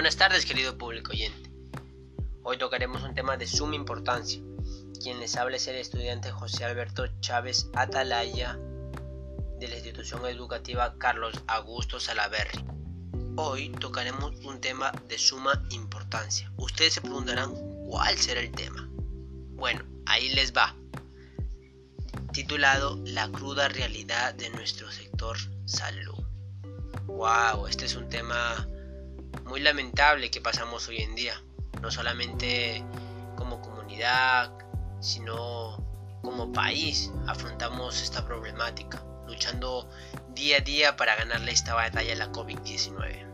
Buenas tardes querido público oyente. Hoy tocaremos un tema de suma importancia. Quien les habla es el estudiante José Alberto Chávez Atalaya de la institución educativa Carlos Augusto Salaverri. Hoy tocaremos un tema de suma importancia. Ustedes se preguntarán cuál será el tema. Bueno, ahí les va. Titulado La cruda realidad de nuestro sector salud. Wow, este es un tema muy lamentable que pasamos hoy en día, no solamente como comunidad, sino como país afrontamos esta problemática, luchando día a día para ganarle esta batalla a la COVID-19.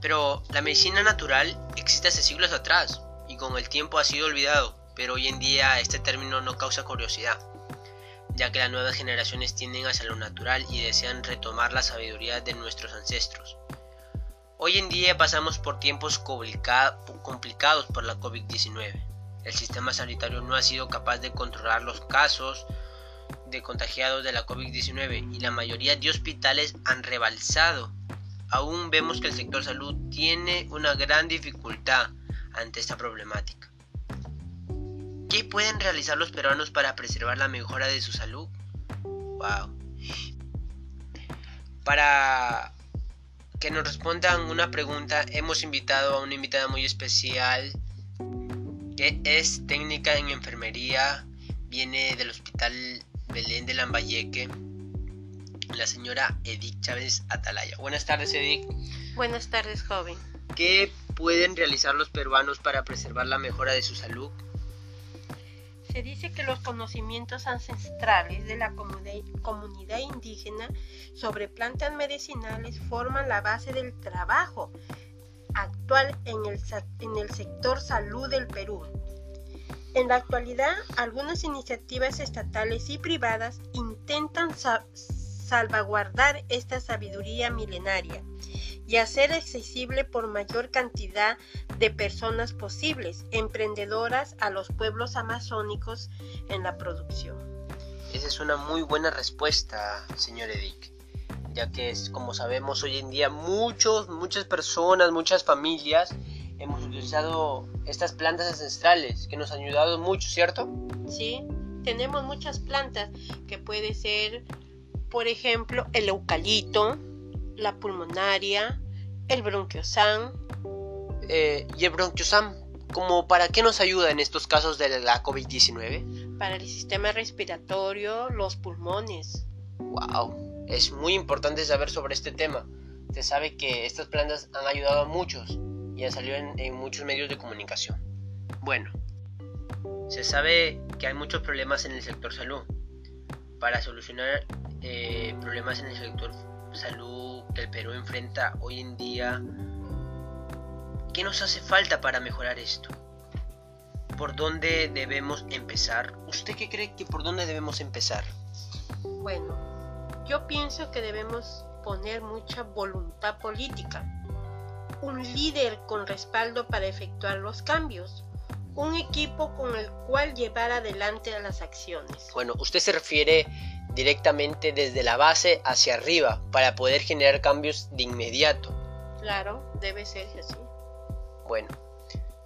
Pero la medicina natural existe hace siglos atrás y con el tiempo ha sido olvidado, pero hoy en día este término no causa curiosidad, ya que las nuevas generaciones tienden hacia lo natural y desean retomar la sabiduría de nuestros ancestros. Hoy en día pasamos por tiempos complicados por la COVID-19. El sistema sanitario no ha sido capaz de controlar los casos de contagiados de la COVID-19 y la mayoría de hospitales han rebalsado. Aún vemos que el sector salud tiene una gran dificultad ante esta problemática. ¿Qué pueden realizar los peruanos para preservar la mejora de su salud? Wow. Para que nos respondan una pregunta, hemos invitado a una invitada muy especial que es técnica en enfermería, viene del Hospital Belén de Lambayeque, la señora Edith Chávez Atalaya. Buenas tardes, Edith. Buenas tardes, joven. ¿Qué pueden realizar los peruanos para preservar la mejora de su salud? Se dice que los conocimientos ancestrales de la comunidad indígena sobre plantas medicinales forman la base del trabajo actual en el, sector salud del Perú. En la actualidad, algunas iniciativas estatales y privadas intentan salvaguardar esta sabiduría milenaria y hacer accesible por mayor cantidad de personas posibles, emprendedoras a los pueblos amazónicos en la producción. Esa es una muy buena respuesta, señor Edic, ya que es como sabemos hoy en día muchos, muchas personas, muchas familias hemos utilizado estas plantas ancestrales que nos han ayudado mucho, ¿cierto? Sí, tenemos muchas plantas que puede ser, por ejemplo, el eucalipto, la pulmonaria, el bronquiosan. Eh, ¿Y el bronquiosan, como para qué nos ayuda en estos casos de la COVID-19? Para el sistema respiratorio, los pulmones. ¡Wow! Es muy importante saber sobre este tema. Se sabe que estas plantas han ayudado a muchos y han salido en, muchos medios de comunicación. Bueno, se sabe que hay muchos problemas en el sector salud. Para solucionar eh, problemas en el sector salud que el Perú enfrenta hoy en día, ¿qué nos hace falta para mejorar esto? ¿Por dónde debemos empezar? ¿Usted qué cree que por dónde debemos empezar? Bueno, yo pienso que debemos poner mucha voluntad política, un líder con respaldo para efectuar los cambios, un equipo con el cual llevar adelante las acciones. Bueno, usted se refiere directamente desde la base hacia arriba para poder generar cambios de inmediato. Claro, debe ser así. Bueno,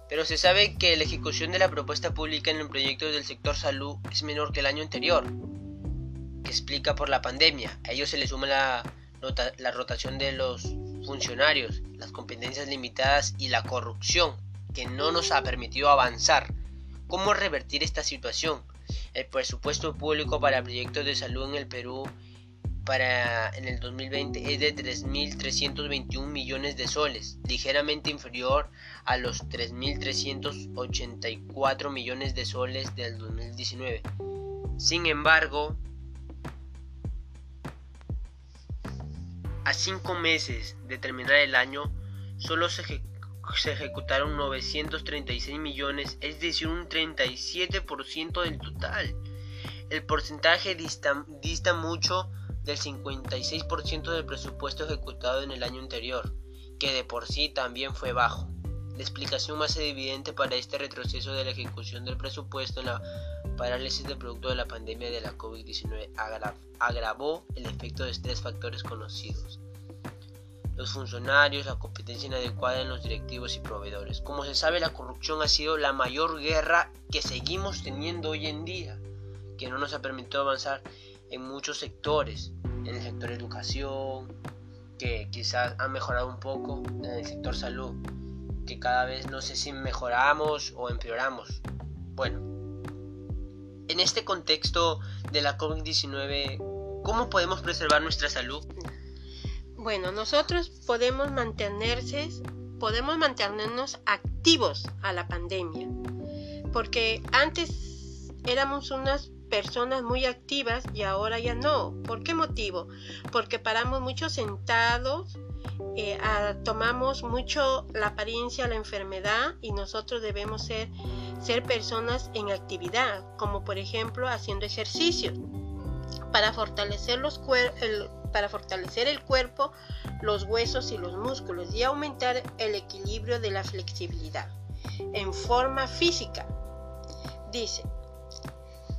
pero se sabe que la ejecución de la propuesta pública en el proyecto del sector salud es menor que el año anterior, que explica por la pandemia. A ello se le suma la, la rotación de los funcionarios, las competencias limitadas y la corrupción, que no nos ha permitido avanzar. ¿Cómo revertir esta situación? El presupuesto público para proyectos de salud en el Perú para en el 2020 es de 3.321 millones de soles, ligeramente inferior a los 3.384 millones de soles del 2019. Sin embargo, a cinco meses de terminar el año, solo se se ejecutaron 936 millones, es decir, un 37% del total. El porcentaje dista, dista mucho del 56% del presupuesto ejecutado en el año anterior, que de por sí también fue bajo. La explicación más evidente para este retroceso de la ejecución del presupuesto en la parálisis del producto de la pandemia de la COVID-19 agravó el efecto de tres factores conocidos los funcionarios, la competencia inadecuada en los directivos y proveedores. Como se sabe, la corrupción ha sido la mayor guerra que seguimos teniendo hoy en día, que no nos ha permitido avanzar en muchos sectores, en el sector educación, que quizás ha mejorado un poco, en el sector salud, que cada vez no sé si mejoramos o empeoramos. Bueno, en este contexto de la COVID-19, ¿cómo podemos preservar nuestra salud? Bueno, nosotros podemos mantenerse, podemos mantenernos activos a la pandemia, porque antes éramos unas personas muy activas y ahora ya no. ¿Por qué motivo? Porque paramos mucho sentados, eh, tomamos mucho la apariencia la enfermedad y nosotros debemos ser, ser personas en actividad, como por ejemplo haciendo ejercicio para fortalecer los el, para fortalecer el cuerpo, los huesos y los músculos y aumentar el equilibrio de la flexibilidad en forma física. Dice,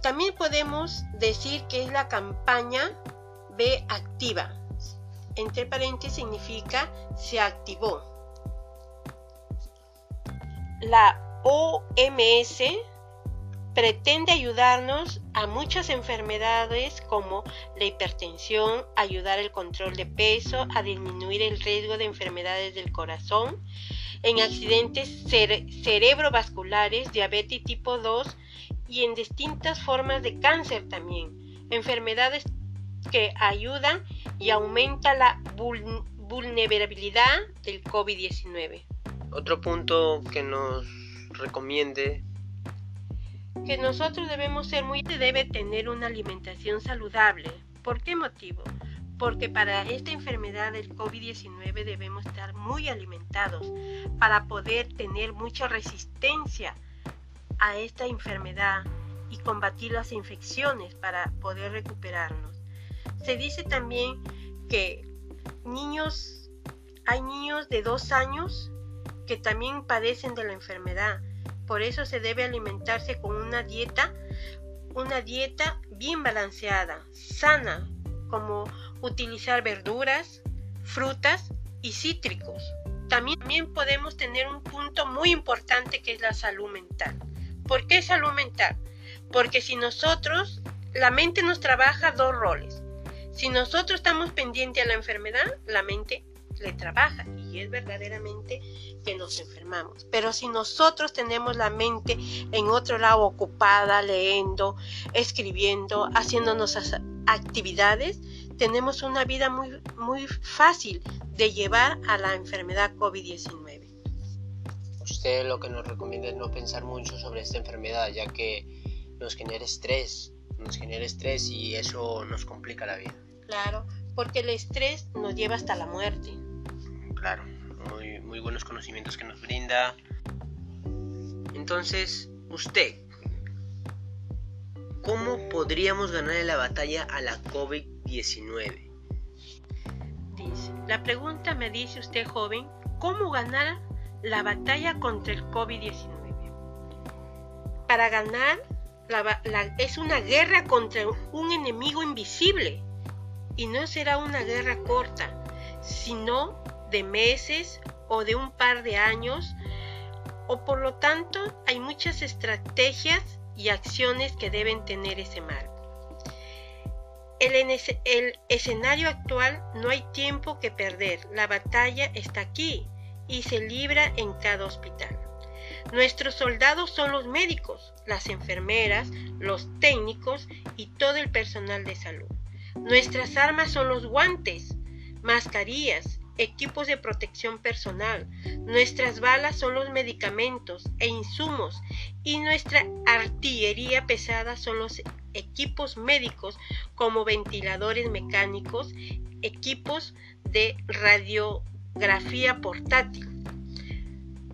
también podemos decir que es la campaña B activa. Entre paréntesis significa se activó. La OMS pretende ayudarnos a muchas enfermedades como la hipertensión, ayudar el control de peso, a disminuir el riesgo de enfermedades del corazón, en accidentes cerebrovasculares, diabetes tipo 2 y en distintas formas de cáncer también, enfermedades que ayudan y aumentan la vulnerabilidad del COVID-19. Otro punto que nos recomiende que nosotros debemos ser muy debe tener una alimentación saludable. ¿Por qué motivo? Porque para esta enfermedad del COVID-19 debemos estar muy alimentados para poder tener mucha resistencia a esta enfermedad y combatir las infecciones para poder recuperarnos. Se dice también que niños, hay niños de dos años que también padecen de la enfermedad por eso se debe alimentarse con una dieta, una dieta bien balanceada, sana, como utilizar verduras, frutas y cítricos. También, también podemos tener un punto muy importante que es la salud mental. ¿Por qué salud mental? Porque si nosotros, la mente nos trabaja dos roles. Si nosotros estamos pendientes a la enfermedad, la mente le trabaja y es verdaderamente que nos enfermamos. Pero si nosotros tenemos la mente en otro lado ocupada, leyendo, escribiendo, haciéndonos actividades, tenemos una vida muy, muy fácil de llevar a la enfermedad COVID-19. Usted lo que nos recomienda es no pensar mucho sobre esta enfermedad, ya que nos genera estrés, nos genera estrés y eso nos complica la vida. Claro, porque el estrés nos lleva hasta la muerte claro, muy, buenos conocimientos que nos brinda. Entonces, usted, ¿cómo podríamos ganar la batalla a la COVID-19? Dice, la pregunta me dice usted, joven, ¿cómo ganar la batalla contra el COVID-19? Para ganar, es una guerra contra un enemigo invisible y no será una guerra corta, sino de meses o de un par de años, o por lo tanto hay muchas estrategias y acciones que deben tener ese marco. El, el escenario actual no hay tiempo que perder, la batalla está aquí y se libra en cada hospital. Nuestros soldados son los médicos, las enfermeras, los técnicos y todo el personal de salud. Nuestras armas son los guantes, mascarillas, equipos de protección personal. Nuestras balas son los medicamentos e insumos y nuestra artillería pesada son los equipos médicos como ventiladores mecánicos, equipos de radiografía portátil.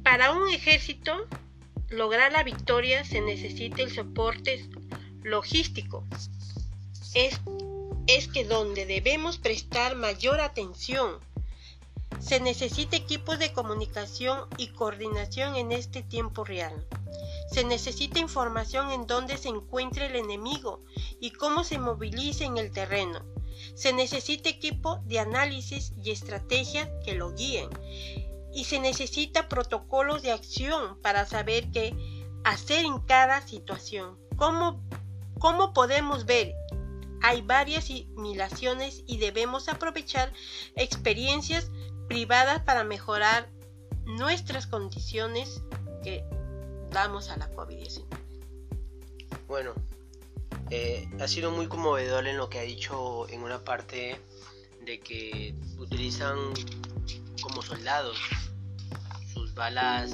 Para un ejército lograr la victoria se necesita el soporte logístico. Es, es que donde debemos prestar mayor atención se necesita equipos de comunicación y coordinación en este tiempo real. Se necesita información en dónde se encuentra el enemigo y cómo se moviliza en el terreno. Se necesita equipo de análisis y estrategia que lo guíen. Y se necesita protocolos de acción para saber qué hacer en cada situación. ¿Cómo, cómo podemos ver? Hay varias simulaciones y debemos aprovechar experiencias privadas para mejorar nuestras condiciones que damos a la COVID-19. Bueno, eh, ha sido muy conmovedor en lo que ha dicho en una parte de que utilizan como soldados. Sus balas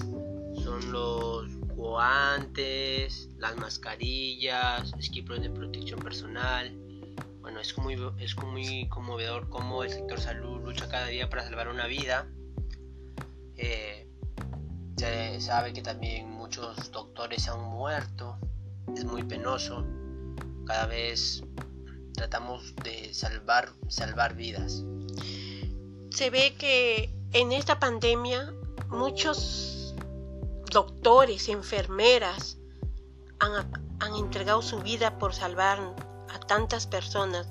son los guantes, las mascarillas, equipos de protección personal. Bueno, es muy, es muy conmovedor cómo el sector salud lucha cada día para salvar una vida. Eh, se sabe que también muchos doctores han muerto. Es muy penoso. Cada vez tratamos de salvar, salvar vidas. Se ve que en esta pandemia muchos doctores, enfermeras han, han entregado su vida por salvar a tantas personas,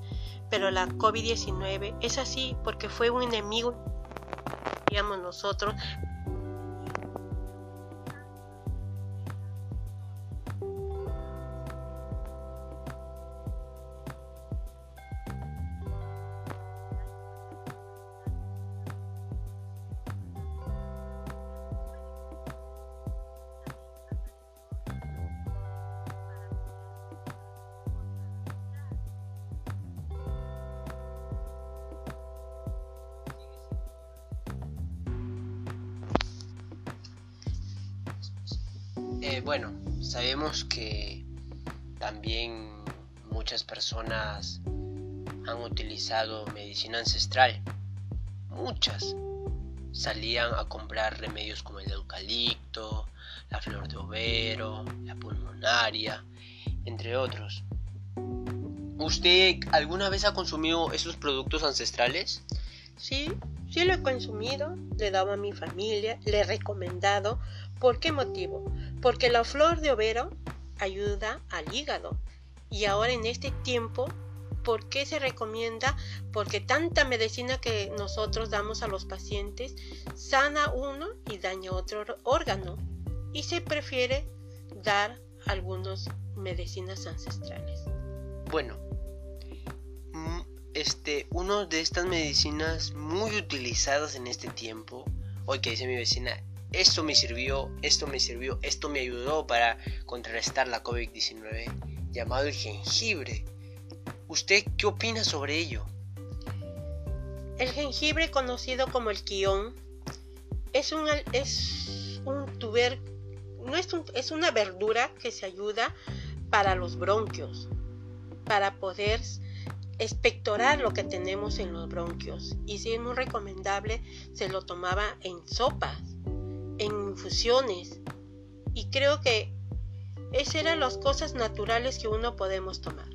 pero la COVID-19 es así porque fue un enemigo, digamos nosotros, sabemos que también muchas personas han utilizado medicina ancestral. Muchas salían a comprar remedios como el eucalipto, la flor de overo, la pulmonaria, entre otros. ¿Usted alguna vez ha consumido esos productos ancestrales? Sí, sí lo he consumido, le he dado a mi familia, le he recomendado. ¿Por qué motivo? porque la flor de overo ayuda al hígado. Y ahora en este tiempo, ¿por qué se recomienda? Porque tanta medicina que nosotros damos a los pacientes sana uno y daña otro órgano. Y se prefiere dar algunas medicinas ancestrales. Bueno, este, una de estas medicinas muy utilizadas en este tiempo, hoy que dice mi vecina, esto me sirvió, esto me sirvió, esto me ayudó para contrarrestar la COVID-19, llamado el jengibre. ¿Usted qué opina sobre ello? El jengibre, conocido como el quión, es un, es un tuber, no es, es una verdura que se ayuda para los bronquios, para poder expectorar lo que tenemos en los bronquios. Y si es muy recomendable, se lo tomaba en sopas en infusiones. Y creo que esas eran las cosas naturales que uno podemos tomar.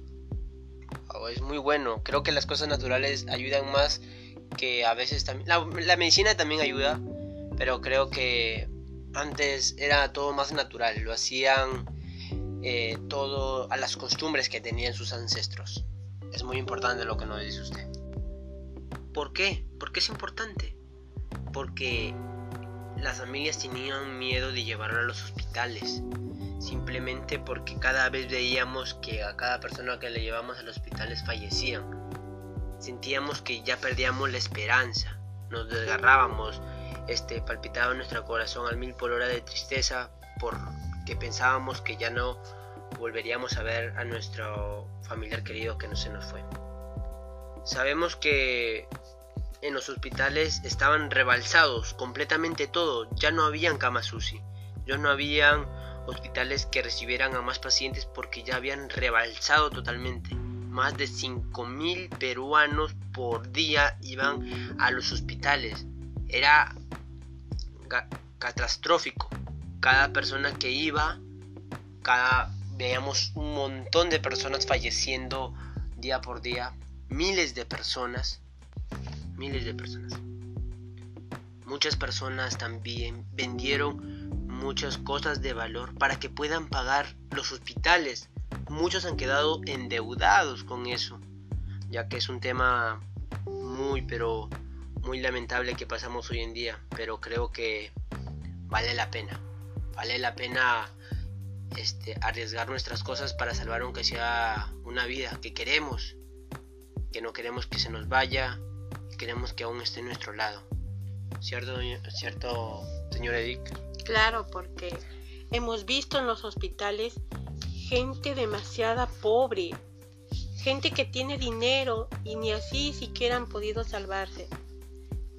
Oh, es muy bueno. Creo que las cosas naturales ayudan más que a veces también... La, medicina también ayuda, pero creo que antes era todo más natural. Lo hacían eh, todo a las costumbres que tenían sus ancestros. Es muy importante lo que nos dice usted. ¿Por qué? ¿Por qué es importante? Porque las familias tenían miedo de llevarlo a los hospitales, simplemente porque cada vez veíamos que a cada persona que le llevamos a los hospitales fallecían. Sentíamos que ya perdíamos la esperanza, nos desgarrábamos, este, palpitaba nuestro corazón al mil por hora de tristeza porque pensábamos que ya no volveríamos a ver a nuestro familiar querido que no se nos fue. Sabemos que en los hospitales estaban rebalsados completamente todo, ya no habían camas UCI, ya no habían hospitales que recibieran a más pacientes porque ya habían rebalsado totalmente. Más de 5.000 peruanos por día iban a los hospitales. Era catastrófico. Cada persona que iba, cada veíamos un montón de personas falleciendo día por día, miles de personas miles de personas. Muchas personas también vendieron muchas cosas de valor para que puedan pagar los hospitales. Muchos han quedado endeudados con eso. ya que es un tema muy pero muy lamentable que pasamos hoy en día, pero creo que vale la pena. Vale la pena este, arriesgar nuestras cosas para salvar aunque sea una vida que queremos, que no queremos que se nos vaya, queremos que aún esté en nuestro lado. ¿Cierto, cierto señor Edic? Claro, porque hemos visto en los hospitales gente demasiada pobre, gente que tiene dinero y ni así siquiera han podido salvarse.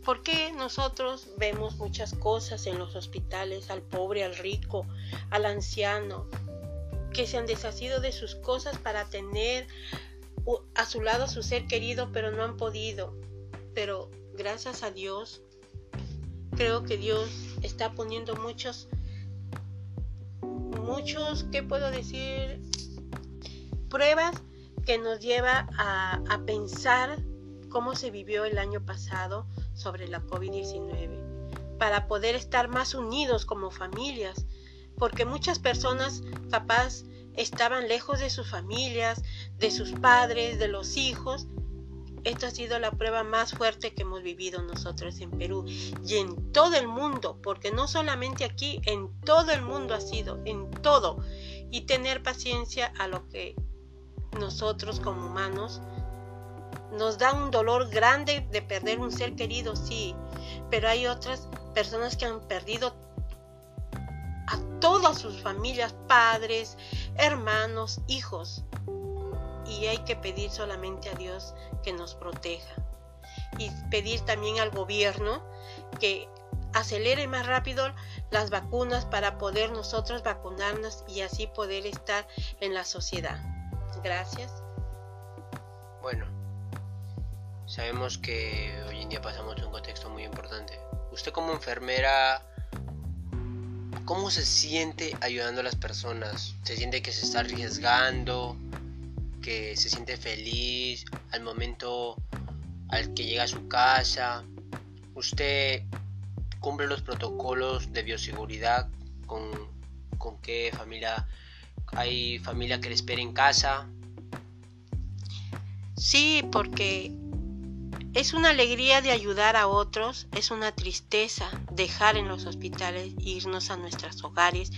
¿Por qué nosotros vemos muchas cosas en los hospitales, al pobre, al rico, al anciano, que se han deshacido de sus cosas para tener a su lado a su ser querido, pero no han podido? Pero gracias a Dios, creo que Dios está poniendo muchos, muchos, ¿qué puedo decir? Pruebas que nos lleva a, a pensar cómo se vivió el año pasado, sobre la COVID-19, para poder estar más unidos como familias, porque muchas personas capaz estaban lejos de sus familias, de sus padres, de los hijos. Esto ha sido la prueba más fuerte que hemos vivido nosotros en Perú y en todo el mundo, porque no solamente aquí, en todo el mundo ha sido, en todo. Y tener paciencia a lo que nosotros como humanos nos da un dolor grande de perder un ser querido, sí, pero hay otras personas que han perdido a todas sus familias, padres, hermanos, hijos. Y hay que pedir solamente a Dios que nos proteja. Y pedir también al gobierno que acelere más rápido las vacunas para poder nosotros vacunarnos y así poder estar en la sociedad. Gracias. Bueno, Sabemos que hoy en día pasamos un contexto muy importante. Usted como enfermera, ¿cómo se siente ayudando a las personas? ¿Se siente que se está arriesgando? ¿Que se siente feliz al momento al que llega a su casa? ¿Usted cumple los protocolos de bioseguridad? ¿Con, con qué familia? ¿Hay familia que le espera en casa? Sí, porque es una alegría de ayudar a otros, es una tristeza dejar en los hospitales e irnos a nuestros hogares.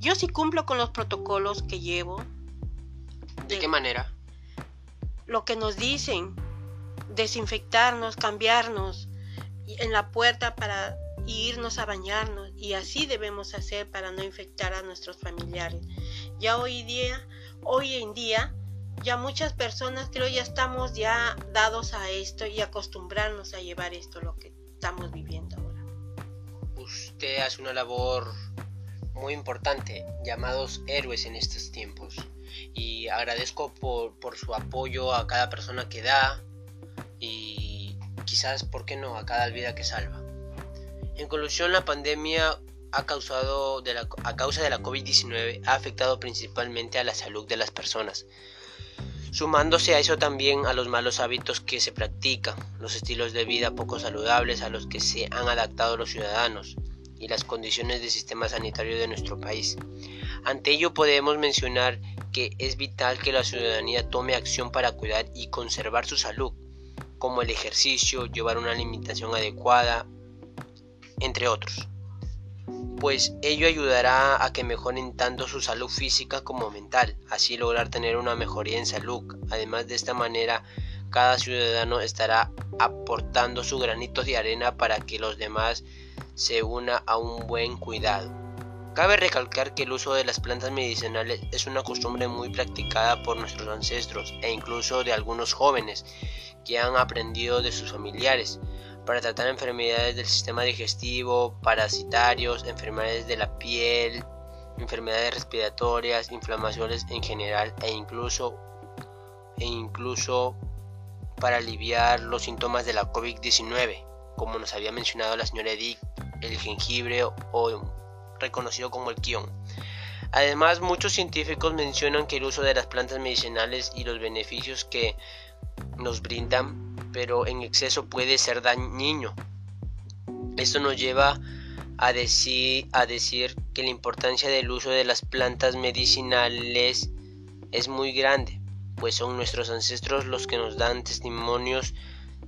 Yo sí cumplo con los protocolos que llevo. ¿De, qué manera? Lo que nos dicen, desinfectarnos, cambiarnos en la puerta para irnos a bañarnos y así debemos hacer para no infectar a nuestros familiares. Ya hoy día, hoy en día ya muchas personas creo ya estamos ya dados a esto y acostumbrarnos a llevar esto lo que estamos viviendo ahora. Usted hace una labor muy importante, llamados héroes en estos tiempos. Y agradezco por, por su apoyo a cada persona que da y quizás, ¿por qué no?, a cada vida que salva. En conclusión, la pandemia ha causado de la, a causa de la COVID-19 ha afectado principalmente a la salud de las personas, sumándose a eso también a los malos hábitos que se practican, los estilos de vida poco saludables a los que se han adaptado los ciudadanos y las condiciones del sistema sanitario de nuestro país. Ante ello podemos mencionar que es vital que la ciudadanía tome acción para cuidar y conservar su salud, como el ejercicio, llevar una alimentación adecuada, entre otros pues ello ayudará a que mejoren tanto su salud física como mental, así lograr tener una mejoría en salud. Además de esta manera, cada ciudadano estará aportando su granito de arena para que los demás se una a un buen cuidado. Cabe recalcar que el uso de las plantas medicinales es una costumbre muy practicada por nuestros ancestros e incluso de algunos jóvenes que han aprendido de sus familiares para tratar enfermedades del sistema digestivo, parasitarios, enfermedades de la piel, enfermedades respiratorias, inflamaciones en general e incluso, e incluso para aliviar los síntomas de la COVID-19, como nos había mencionado la señora Edith, el jengibre o reconocido como el kion. Además, muchos científicos mencionan que el uso de las plantas medicinales y los beneficios que nos brindan, pero en exceso puede ser dañino. Esto nos lleva a decir, a decir que la importancia del uso de las plantas medicinales es muy grande, pues son nuestros ancestros los que nos dan testimonios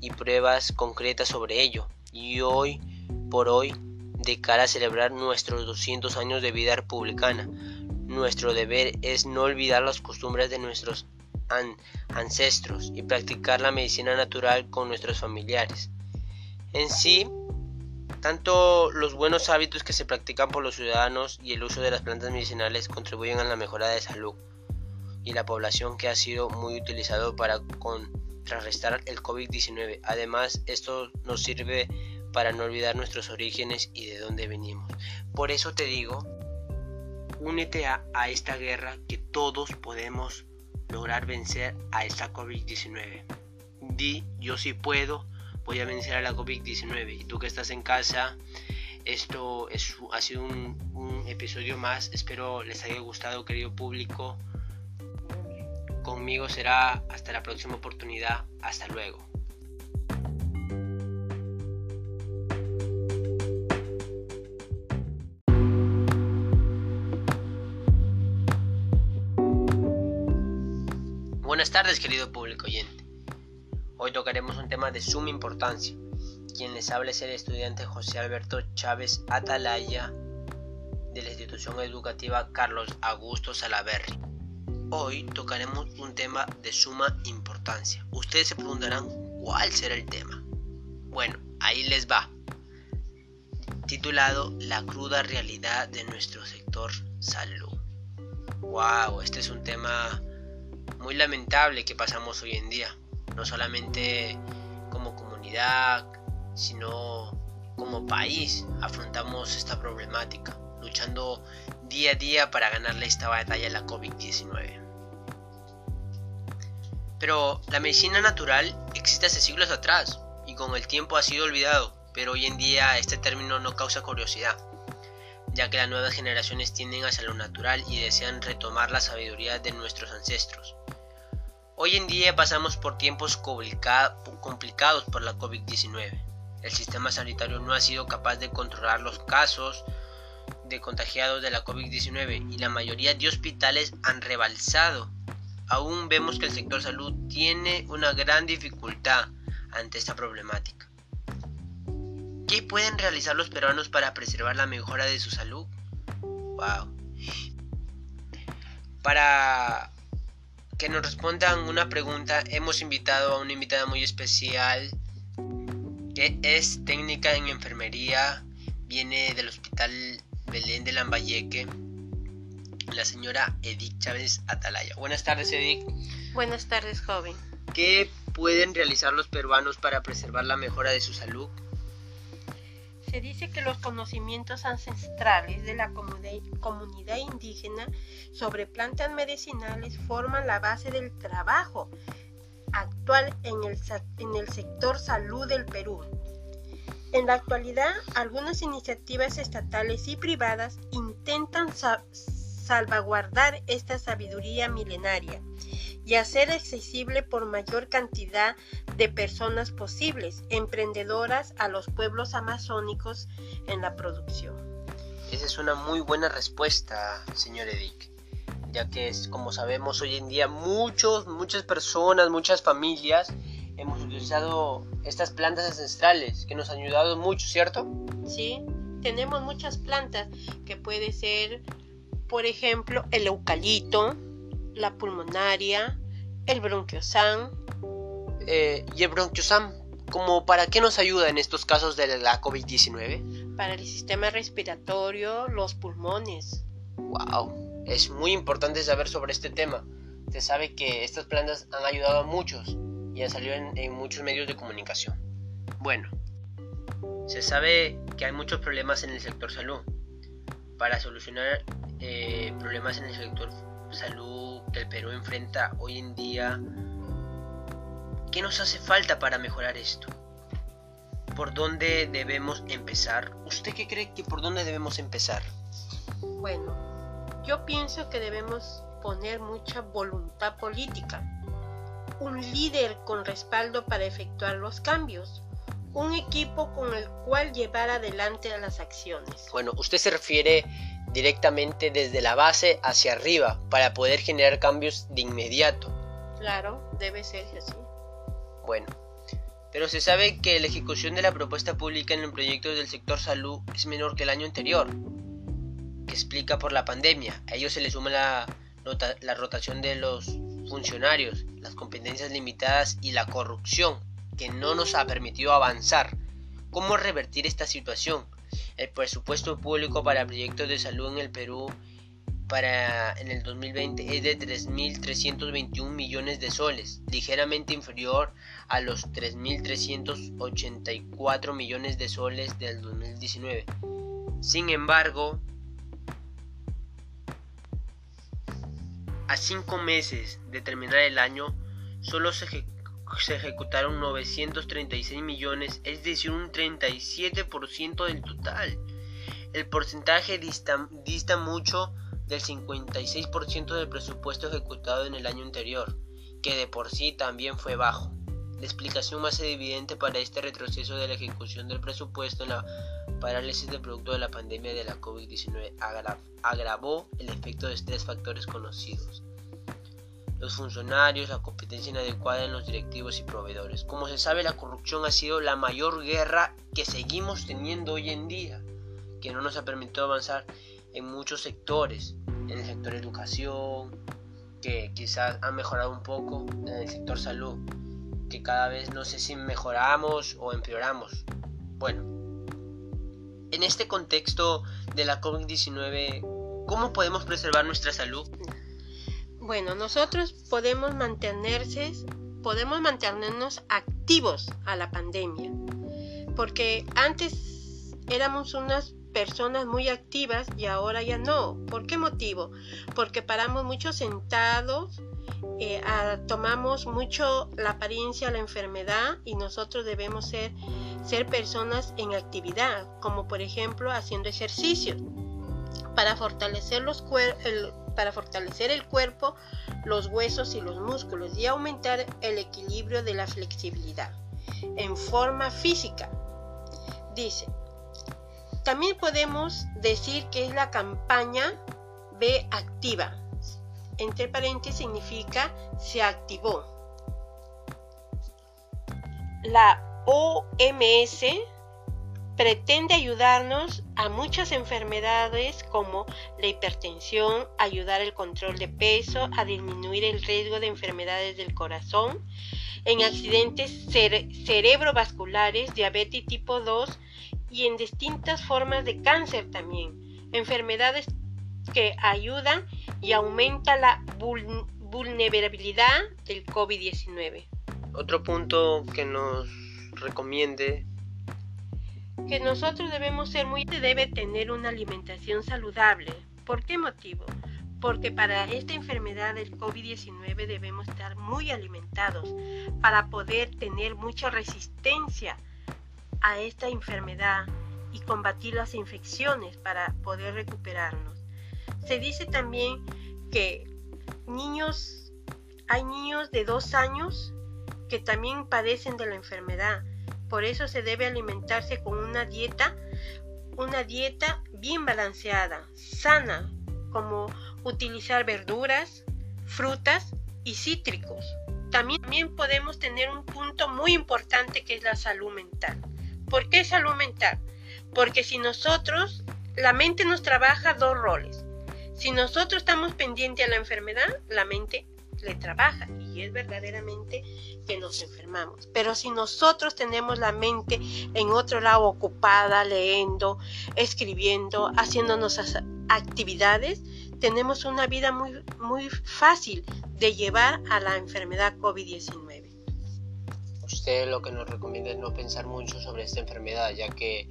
y pruebas concretas sobre ello. Y hoy por hoy, de cara a celebrar nuestros 200 años de vida republicana, nuestro deber es no olvidar las costumbres de nuestros ancestros y practicar la medicina natural con nuestros familiares. En sí, tanto los buenos hábitos que se practican por los ciudadanos y el uso de las plantas medicinales contribuyen a la mejora de salud y la población que ha sido muy utilizado para contrarrestar el COVID-19. Además, esto nos sirve para no olvidar nuestros orígenes y de dónde venimos. Por eso te digo, únete a, a esta guerra que todos podemos lograr vencer a esta COVID-19. Di, yo sí puedo voy a vencer a la COVID-19. Y tú que estás en casa, esto es, ha sido un, un episodio más. Espero les haya gustado, querido público. Conmigo será hasta la próxima oportunidad. Hasta luego. Buenas tardes, querido público oyente. Hoy tocaremos un tema de suma importancia. Quien les habla es el estudiante José Alberto Chávez Atalaya de la institución educativa Carlos Augusto Salaverri. Hoy tocaremos un tema de suma importancia. Ustedes se preguntarán cuál será el tema. Bueno, ahí les va. Titulado La cruda realidad de nuestro sector salud. Wow, este es un tema muy lamentable que pasamos hoy en día no solamente como comunidad, sino como país afrontamos esta problemática, luchando día a día para ganarle esta batalla a la COVID-19. Pero la medicina natural existe hace siglos atrás y con el tiempo ha sido olvidado, pero hoy en día este término no causa curiosidad, ya que las nuevas generaciones tienden hacia lo natural y desean retomar la sabiduría de nuestros ancestros. Hoy en día pasamos por tiempos complicados por la COVID-19. El sistema sanitario no ha sido capaz de controlar los casos de contagiados de la COVID-19 y la mayoría de hospitales han rebalsado. Aún vemos que el sector salud tiene una gran dificultad ante esta problemática. ¿Qué pueden realizar los peruanos para preservar la mejora de su salud? Wow. Para que nos respondan una pregunta, hemos invitado a una invitada muy especial que es técnica en enfermería, viene del Hospital Belén de Lambayeque, la señora Edith Chávez Atalaya. Buenas tardes, Edith. Buenas tardes, joven. ¿Qué pueden realizar los peruanos para preservar la mejora de su salud? Se dice que los conocimientos ancestrales de la comunidad indígena sobre plantas medicinales forman la base del trabajo actual en el, sector salud del Perú. En la actualidad, algunas iniciativas estatales y privadas intentan salvaguardar esta sabiduría milenaria y hacer accesible por mayor cantidad de personas posibles, emprendedoras a los pueblos amazónicos en la producción. Esa es una muy buena respuesta, señor Edic, ya que es como sabemos hoy en día muchos, muchas personas, muchas familias hemos utilizado estas plantas ancestrales que nos han ayudado mucho, ¿cierto? Sí, tenemos muchas plantas que puede ser, por ejemplo, el eucalipto, la pulmonaria, el bronquiosan. Eh, ¿Y el bronquiosan, como para qué nos ayuda en estos casos de la COVID-19? Para el sistema respiratorio, los pulmones. ¡Wow! Es muy importante saber sobre este tema. Se sabe que estas plantas han ayudado a muchos y han salido en, muchos medios de comunicación. Bueno, se sabe que hay muchos problemas en el sector salud. Para solucionar eh, problemas en el sector salud que el Perú enfrenta hoy en día, ¿qué nos hace falta para mejorar esto? ¿Por dónde debemos empezar? ¿Usted qué cree que por dónde debemos empezar? Bueno, yo pienso que debemos poner mucha voluntad política, un líder con respaldo para efectuar los cambios, un equipo con el cual llevar adelante las acciones. Bueno, usted se refiere directamente desde la base hacia arriba para poder generar cambios de inmediato. Claro, debe ser así. Bueno, pero se sabe que la ejecución de la propuesta pública en el proyecto del sector salud es menor que el año anterior, que explica por la pandemia. A ello se le suma la, la rotación de los funcionarios, las competencias limitadas y la corrupción, que no nos ha permitido avanzar. ¿Cómo revertir esta situación? El presupuesto público para proyectos de salud en el Perú para en el 2020 es de 3.321 millones de soles, ligeramente inferior a los 3.384 millones de soles del 2019. Sin embargo, a cinco meses de terminar el año, solo se, se ejecutaron 936 millones, es decir, un 37% del total. El porcentaje dista, dista mucho del 56% del presupuesto ejecutado en el año anterior, que de por sí también fue bajo. La explicación más evidente para este retroceso de la ejecución del presupuesto en la parálisis de producto de la pandemia de la COVID-19 agravó el efecto de tres factores conocidos. Los funcionarios, la competencia inadecuada en los directivos y proveedores. Como se sabe, la corrupción ha sido la mayor guerra que seguimos teniendo hoy en día, que no nos ha permitido avanzar en muchos sectores, en el sector educación, que quizás ha mejorado un poco, en el sector salud, que cada vez no sé si mejoramos o empeoramos. Bueno, en este contexto de la COVID-19, ¿cómo podemos preservar nuestra salud? Bueno, nosotros podemos mantenerse, podemos mantenernos activos a la pandemia, porque antes éramos unas personas muy activas y ahora ya no. ¿Por qué motivo? Porque paramos mucho sentados, eh, tomamos mucho la apariencia la enfermedad y nosotros debemos ser, ser personas en actividad, como por ejemplo haciendo ejercicio para fortalecer, los el, para fortalecer el cuerpo, los huesos y los músculos y aumentar el equilibrio de la flexibilidad en forma física. Dice, también podemos decir que es la campaña B activa. Entre paréntesis significa se activó. La OMS pretende ayudarnos a muchas enfermedades como la hipertensión, ayudar el control de peso, a disminuir el riesgo de enfermedades del corazón, en accidentes cerebrovasculares, diabetes tipo 2 y en distintas formas de cáncer también, enfermedades que ayudan y aumenta la vulnerabilidad del COVID-19. Otro punto que nos recomiende que nosotros debemos ser muy debe tener una alimentación saludable. ¿Por qué motivo? Porque para esta enfermedad del COVID-19 debemos estar muy alimentados para poder tener mucha resistencia a esta enfermedad y combatir las infecciones para poder recuperarnos. Se dice también que niños, hay niños de dos años que también padecen de la enfermedad. Por eso se debe alimentarse con una dieta, una dieta bien balanceada, sana, como utilizar verduras, frutas y cítricos. También, podemos tener un punto muy importante que es la salud mental. ¿Por qué salud mental? Porque si nosotros, la mente nos trabaja dos roles. Si nosotros estamos pendientes a la enfermedad, la mente le trabaja y es verdaderamente que nos enfermamos. Pero si nosotros tenemos la mente en otro lado ocupada, leyendo, escribiendo, haciéndonos actividades, tenemos una vida muy, muy fácil de llevar a la enfermedad COVID-19 usted lo que nos recomienda es no pensar mucho sobre esta enfermedad, ya que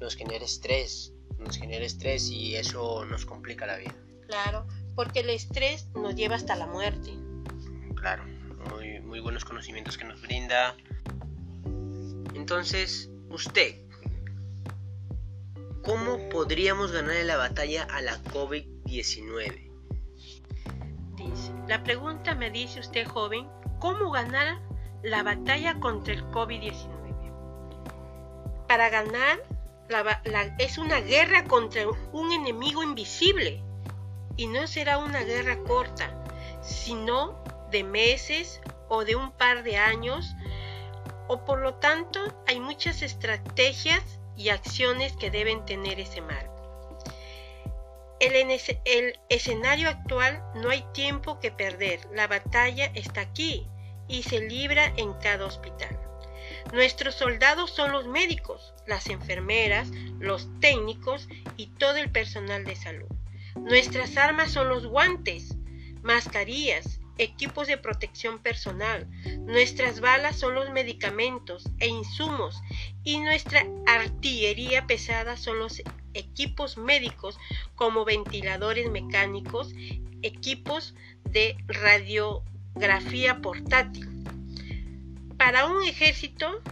nos genera estrés, nos genera estrés y eso nos complica la vida. Claro, porque el estrés nos lleva hasta la muerte. Claro, muy, buenos conocimientos que nos brinda. Entonces, usted, ¿cómo podríamos ganar la batalla a la COVID-19? Dice, la pregunta me dice usted, joven, ¿cómo ganar la batalla contra el COVID-19. Para ganar, es una guerra contra un enemigo invisible y no será una guerra corta, sino de meses o de un par de años, o por lo tanto hay muchas estrategias y acciones que deben tener ese marco. En el escenario actual no hay tiempo que perder, la batalla está aquí y se libra en cada hospital. Nuestros soldados son los médicos, las enfermeras, los técnicos y todo el personal de salud. Nuestras armas son los guantes, mascarillas, equipos de protección personal. Nuestras balas son los medicamentos e insumos y nuestra artillería pesada son los equipos médicos como ventiladores mecánicos, equipos de radiografía portátil. Para un ejército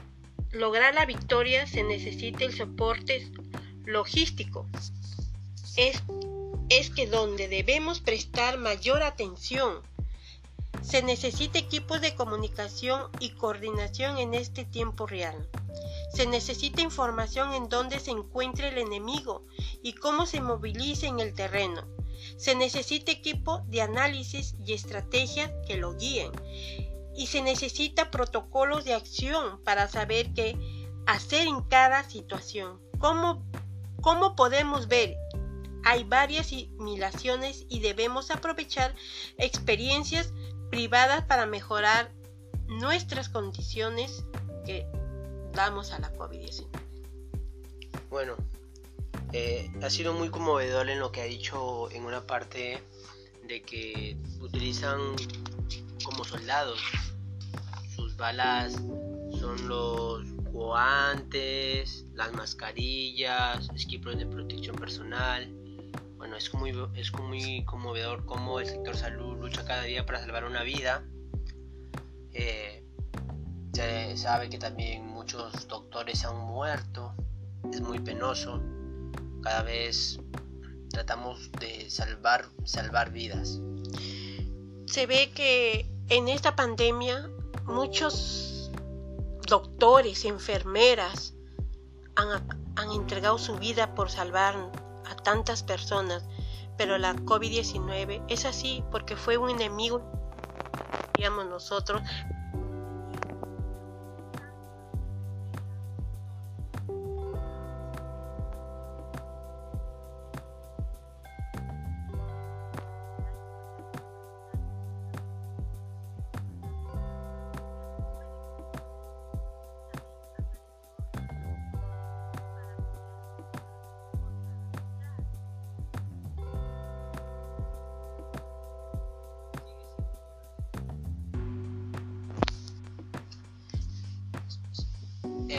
lograr la victoria se necesita el soporte logístico. Es, es que donde debemos prestar mayor atención se necesita equipos de comunicación y coordinación en este tiempo real. Se necesita información en dónde se encuentra el enemigo y cómo se moviliza en el terreno. Se necesita equipo de análisis y estrategias que lo guíen. Y se necesita protocolos de acción para saber qué hacer en cada situación. ¿Cómo, cómo podemos ver? Hay varias simulaciones y debemos aprovechar experiencias privadas para mejorar nuestras condiciones que damos a la COVID-19. Bueno, eh, ha sido muy conmovedor en lo que ha dicho en una parte de que utilizan como soldados. Sus balas son los guantes, las mascarillas, equipos de protección personal bueno, es muy, es muy conmovedor cómo el sector salud lucha cada día para salvar una vida. Eh, se sabe que también muchos doctores han muerto. Es muy penoso. Cada vez tratamos de salvar, salvar vidas. Se ve que en esta pandemia muchos doctores, enfermeras han, han entregado su vida por salvar a tantas personas, pero la COVID-19 es así porque fue un enemigo, digamos nosotros,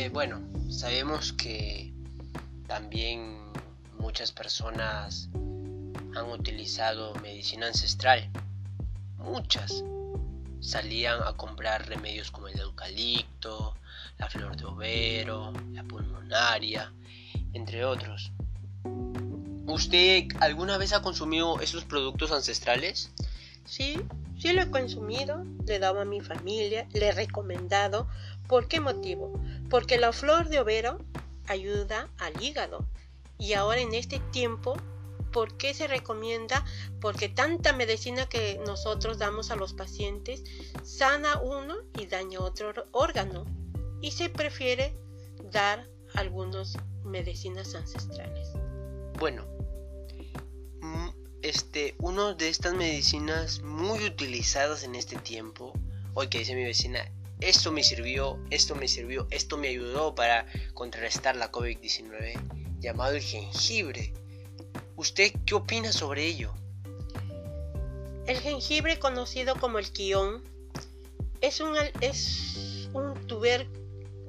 Eh, bueno, sabemos que también muchas personas han utilizado medicina ancestral. Muchas salían a comprar remedios como el eucalipto, la flor de overo, la pulmonaria, entre otros. ¿Usted alguna vez ha consumido esos productos ancestrales? Sí, sí lo he consumido, le he dado a mi familia, le he recomendado. ¿Por qué motivo? porque la flor de overo ayuda al hígado. Y ahora en este tiempo, ¿por qué se recomienda? Porque tanta medicina que nosotros damos a los pacientes sana uno y daña otro órgano. Y se prefiere dar algunas medicinas ancestrales. Bueno, mm, este, una de estas medicinas muy utilizadas en este tiempo, hoy que dice mi vecina, esto me sirvió, esto me sirvió, esto me ayudó para contrarrestar la COVID-19, llamado el jengibre. ¿Usted qué opina sobre ello? El jengibre, conocido como el quión, es un, es un tuber,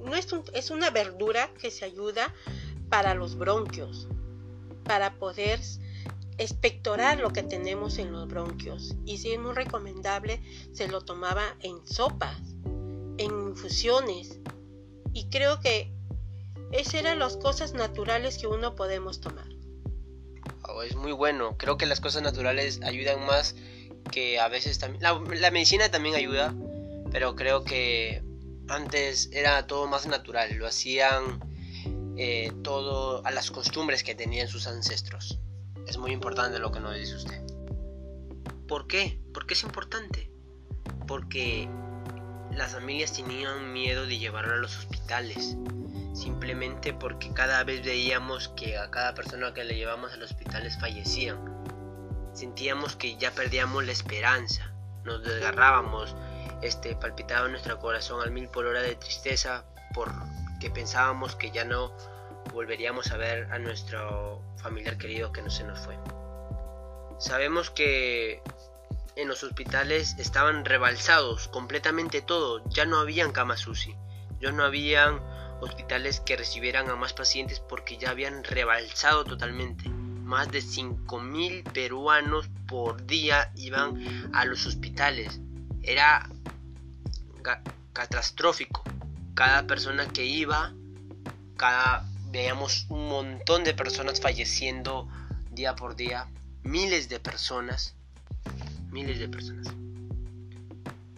no es, es una verdura que se ayuda para los bronquios, para poder expectorar lo que tenemos en los bronquios. Y si es muy recomendable, se lo tomaba en sopas en infusiones. Y creo que esas eran las cosas naturales que uno podemos tomar. Oh, es muy bueno. Creo que las cosas naturales ayudan más que a veces también... La, medicina también ayuda, pero creo que antes era todo más natural. Lo hacían eh, todo a las costumbres que tenían sus ancestros. Es muy importante lo que nos dice usted. ¿Por qué? ¿Por qué es importante? porque las familias tenían miedo de llevarlo a los hospitales, simplemente porque cada vez veíamos que a cada persona que le llevamos a los hospitales fallecían. Sentíamos que ya perdíamos la esperanza, nos desgarrábamos, este, palpitaba nuestro corazón al mil por hora de tristeza porque pensábamos que ya no volveríamos a ver a nuestro familiar querido que no se nos fue. Sabemos que en los hospitales estaban rebalsados completamente todo, ya no habían camas UCI, ya no habían hospitales que recibieran a más pacientes porque ya habían rebalsado totalmente. Más de 5.000 peruanos por día iban a los hospitales. Era catastrófico. Cada persona que iba, cada veíamos un montón de personas falleciendo día por día, miles de personas, miles de personas.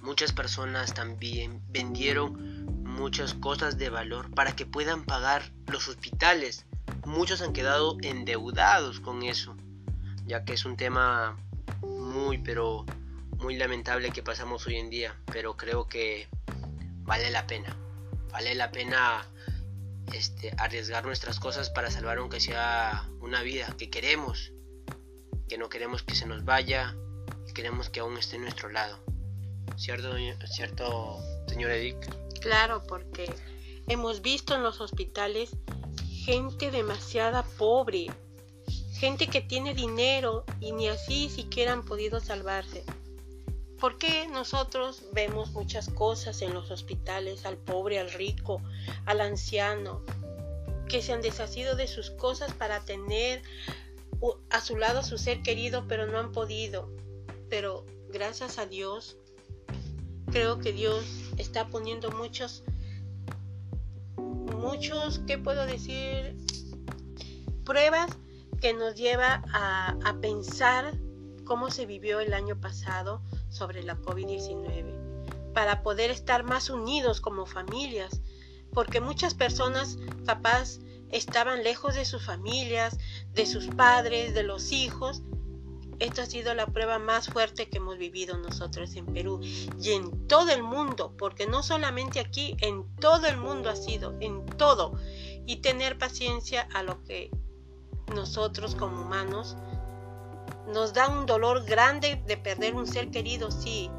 Muchas personas también vendieron muchas cosas de valor para que puedan pagar los hospitales. Muchos han quedado endeudados con eso, ya que es un tema muy pero muy lamentable que pasamos hoy en día, pero creo que vale la pena. Vale la pena este, arriesgar nuestras cosas para salvar aunque sea una vida que queremos, que no queremos que se nos vaya, queremos que aún esté en nuestro lado. ¿Cierto, cierto señor Edic? Claro, porque hemos visto en los hospitales gente demasiada pobre, gente que tiene dinero y ni así siquiera han podido salvarse. ¿Por qué nosotros vemos muchas cosas en los hospitales, al pobre, al rico, al anciano, que se han deshacido de sus cosas para tener a su lado a su ser querido, pero no han podido? Pero gracias a Dios, creo que Dios está poniendo muchos, muchos, ¿qué puedo decir? Pruebas que nos lleva a, a pensar cómo se vivió el año pasado, sobre la COVID-19, para poder estar más unidos como familias, porque muchas personas capaz estaban lejos de sus familias, de sus padres, de los hijos. Esto ha sido la prueba más fuerte que hemos vivido nosotros en Perú y en todo el mundo, porque no solamente aquí, en todo el mundo ha sido, en todo. Y tener paciencia a lo que nosotros como humanos nos da un dolor grande de perder un ser querido, sí,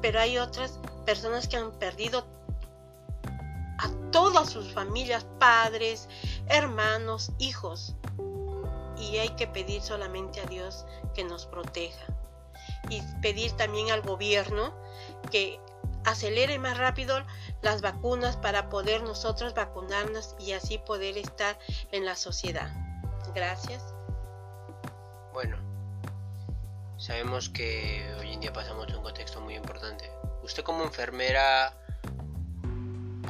pero hay otras personas que han perdido a todas sus familias, padres, hermanos, hijos. Y hay que pedir solamente a Dios que nos proteja. Y pedir también al gobierno que acelere más rápido las vacunas para poder nosotros vacunarnos y así poder estar en la sociedad. Gracias. Bueno, Sabemos que hoy en día pasamos un contexto muy importante. Usted como enfermera,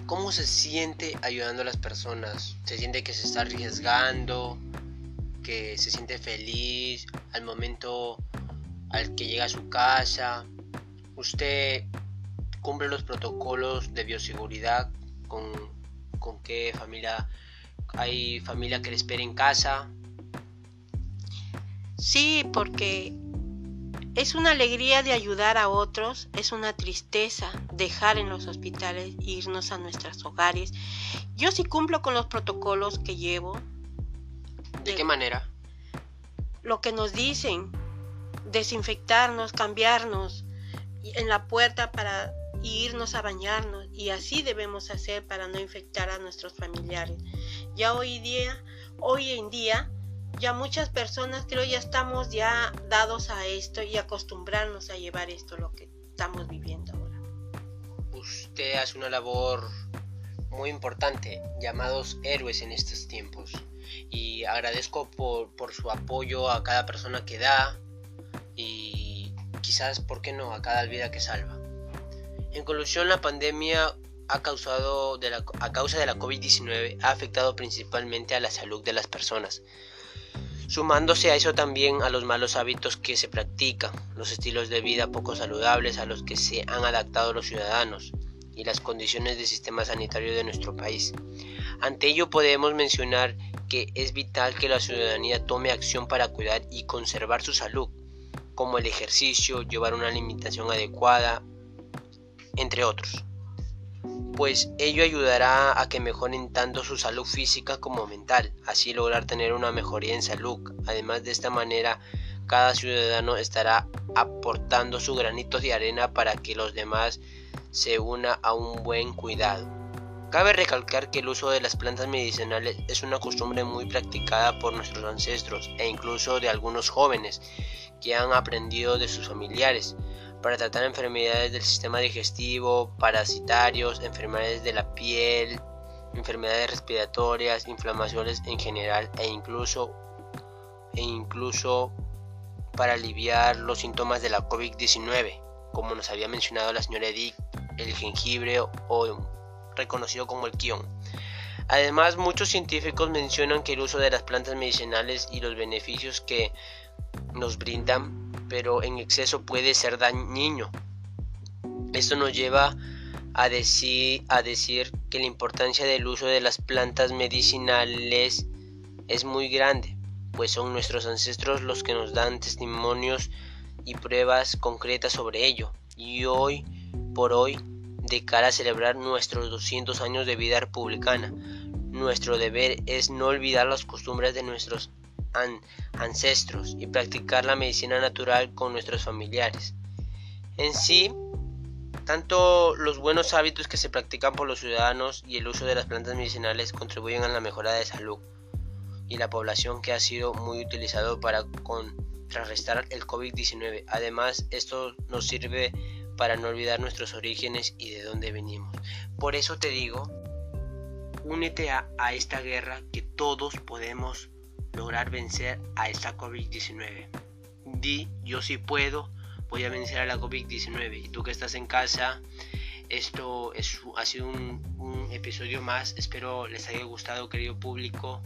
¿cómo se siente ayudando a las personas? ¿Se siente que se está arriesgando? ¿Que se siente feliz al momento al que llega a su casa? ¿Usted cumple los protocolos de bioseguridad? ¿Con, con qué familia? ¿Hay familia que le espera en casa? Sí, porque es una alegría de ayudar a otros, es una tristeza dejar en los hospitales e irnos a nuestros hogares. Yo sí cumplo con los protocolos que llevo. ¿De, qué manera? Lo que nos dicen, desinfectarnos, cambiarnos en la puerta para irnos a bañarnos y así debemos hacer para no infectar a nuestros familiares. Ya hoy día, hoy en día ya muchas personas creo ya estamos ya dados a esto y acostumbrarnos a llevar esto lo que estamos viviendo ahora. Usted hace una labor muy importante, llamados héroes en estos tiempos. Y agradezco por, su apoyo a cada persona que da y quizás, ¿por qué no?, a cada vida que salva. En conclusión, la pandemia ha causado a causa de la COVID-19 ha afectado principalmente a la salud de las personas, sumándose a eso también a los malos hábitos que se practican, los estilos de vida poco saludables a los que se han adaptado los ciudadanos y las condiciones del sistema sanitario de nuestro país. Ante ello podemos mencionar que es vital que la ciudadanía tome acción para cuidar y conservar su salud, como el ejercicio, llevar una alimentación adecuada, entre otros. Pues ello ayudará a que mejoren tanto su salud física como mental, así lograr tener una mejoría en salud. Además de esta manera, cada ciudadano estará aportando su granito de arena para que los demás se una a un buen cuidado. Cabe recalcar que el uso de las plantas medicinales es una costumbre muy practicada por nuestros ancestros e incluso de algunos jóvenes que han aprendido de sus familiares para tratar enfermedades del sistema digestivo, parasitarios, enfermedades de la piel, enfermedades respiratorias, inflamaciones en general e incluso e incluso para aliviar los síntomas de la COVID-19, como nos había mencionado la señora Edith, el jengibre o reconocido como el kion. Además, muchos científicos mencionan que el uso de las plantas medicinales y los beneficios que nos brindan, pero en exceso puede ser dañino. Esto nos lleva a decir que la importancia del uso de las plantas medicinales es muy grande, pues son nuestros ancestros los que nos dan testimonios y pruebas concretas sobre ello. Y hoy por hoy de cara a celebrar nuestros 200 años de vida republicana. Nuestro deber es no olvidar las costumbres de nuestros ancestros y practicar la medicina natural con nuestros familiares. En sí, tanto los buenos hábitos que se practican por los ciudadanos y el uso de las plantas medicinales contribuyen a la mejora de salud y la población que ha sido muy utilizado para contrarrestar el COVID-19. Además, esto nos sirve para no olvidar nuestros orígenes y de dónde venimos. Por eso te digo, únete a, esta guerra que todos podemos lograr vencer a esta COVID-19. Di, yo sí puedo, voy a vencer a la COVID-19. Y tú que estás en casa, esto es, ha sido un, un episodio más. Espero les haya gustado, querido público.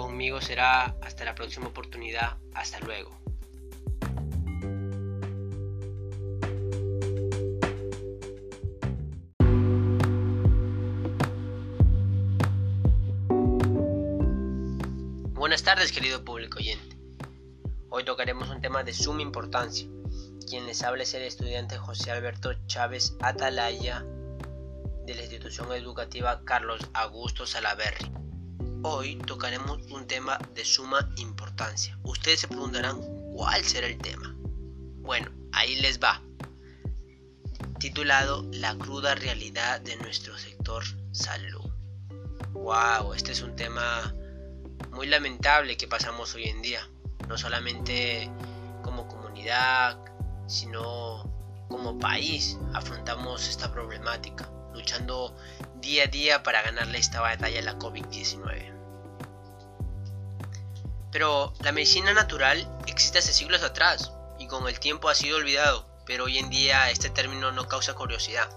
Conmigo será hasta la próxima oportunidad. Hasta luego. Buenas tardes querido público oyente. Hoy tocaremos un tema de suma importancia. Quien les habla es el estudiante José Alberto Chávez Atalaya de la institución educativa Carlos Augusto Salaverri. Hoy tocaremos un tema de suma importancia. Ustedes se preguntarán cuál será el tema. Bueno, ahí les va. Titulado La cruda realidad de nuestro sector salud. Wow, este es un tema muy lamentable que pasamos hoy en día, no solamente como comunidad, sino como país afrontamos esta problemática, luchando día a día para ganarle esta batalla a la COVID-19. Pero la medicina natural existe hace siglos atrás y con el tiempo ha sido olvidado, pero hoy en día este término no causa curiosidad,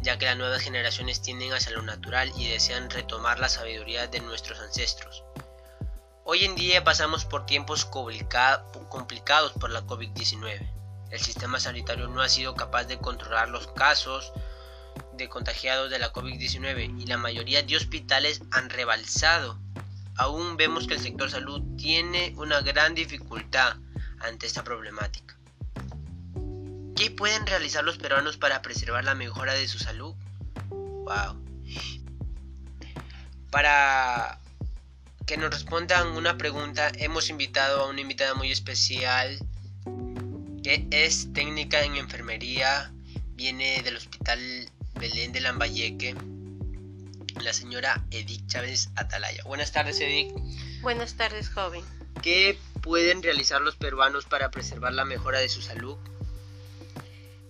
ya que las nuevas generaciones tienden hacia lo natural y desean retomar la sabiduría de nuestros ancestros. Hoy en día pasamos por tiempos complicados por la COVID-19. El sistema sanitario no ha sido capaz de controlar los casos de contagiados de la COVID-19 y la mayoría de hospitales han rebalsado. Aún vemos que el sector salud tiene una gran dificultad ante esta problemática. ¿Qué pueden realizar los peruanos para preservar la mejora de su salud? Wow. Para que nos respondan una pregunta, hemos invitado a una invitada muy especial que es técnica en enfermería, viene del Hospital Belén de Lambayeque, la señora Edith Chávez Atalaya. Buenas tardes, Edith. Buenas tardes, joven. ¿Qué pueden realizar los peruanos para preservar la mejora de su salud?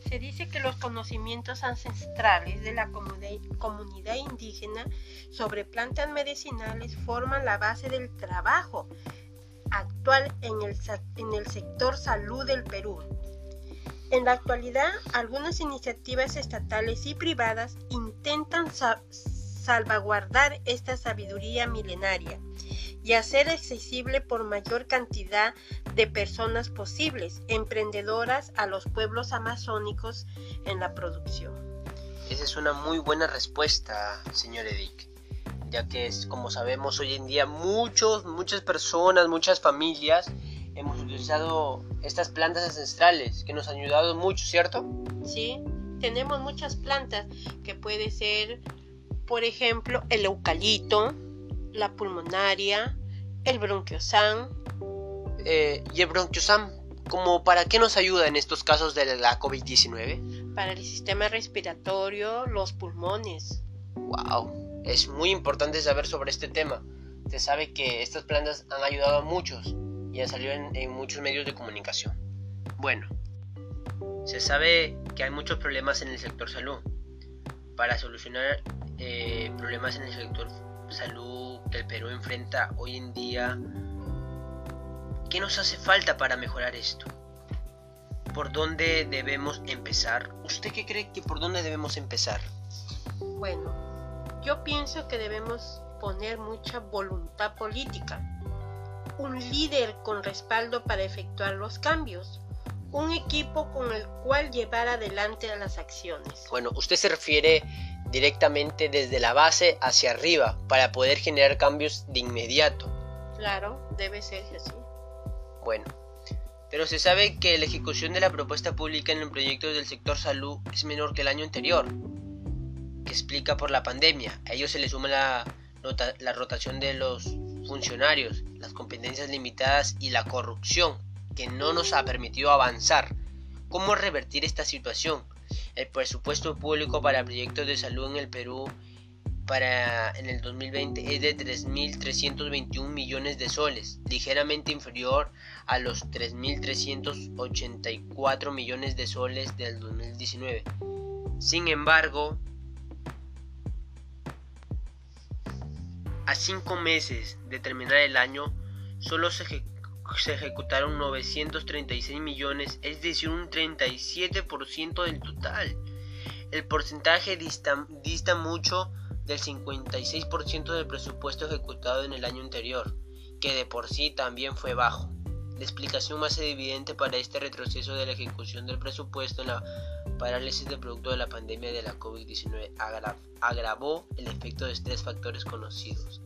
Se dice que los conocimientos ancestrales de la comunidad indígena sobre plantas medicinales forman la base del trabajo actual en el, en el sector salud del Perú. En la actualidad, algunas iniciativas estatales y privadas intentan salvaguardar esta sabiduría milenaria y hacer accesible por mayor cantidad de personas posibles, emprendedoras a los pueblos amazónicos en la producción. Esa es una muy buena respuesta, señor Edic, ya que es como sabemos hoy en día muchos, muchas personas, muchas familias hemos utilizado estas plantas ancestrales que nos han ayudado mucho, ¿cierto? Sí, tenemos muchas plantas que puede ser, por ejemplo, el eucalipto, la pulmonaria, el bronquiosan. Eh, ¿Y el bronquiosan? ¿Cómo para qué nos ayuda en estos casos de la COVID-19? Para el sistema respiratorio, los pulmones. ¡Wow! Es muy importante saber sobre este tema. Se sabe que estas plantas han ayudado a muchos y han salido en, muchos medios de comunicación. Bueno, se sabe que hay muchos problemas en el sector salud. Para solucionar eh, problemas en el sector salud que el Perú enfrenta hoy en día, ¿qué nos hace falta para mejorar esto? ¿Por dónde debemos empezar? ¿Usted qué cree que por dónde debemos empezar? Bueno, yo pienso que debemos poner mucha voluntad política un líder con respaldo para efectuar los cambios, un equipo con el cual llevar adelante las acciones. Bueno, usted se refiere directamente desde la base hacia arriba para poder generar cambios de inmediato. Claro, debe ser así. Bueno, pero se sabe que la ejecución de la propuesta pública en el proyecto del sector salud es menor que el año anterior, que explica por la pandemia. A ello se le suma la, la rotación de los funcionarios, las competencias limitadas y la corrupción que no nos ha permitido avanzar. ¿Cómo revertir esta situación? El presupuesto público para proyectos de salud en el Perú para en el 2020 es de 3.321 millones de soles, ligeramente inferior a los 3.384 millones de soles del 2019. Sin embargo, A cinco meses de terminar el año, solo se, ejecutaron 936 millones, es decir, un 37% del total. El porcentaje dista, dista mucho del 56% del presupuesto ejecutado en el año anterior, que de por sí también fue bajo. La explicación más evidente para este retroceso de la ejecución del presupuesto en la parálisis de producto de la pandemia de la COVID-19 agravó el efecto de tres factores conocidos.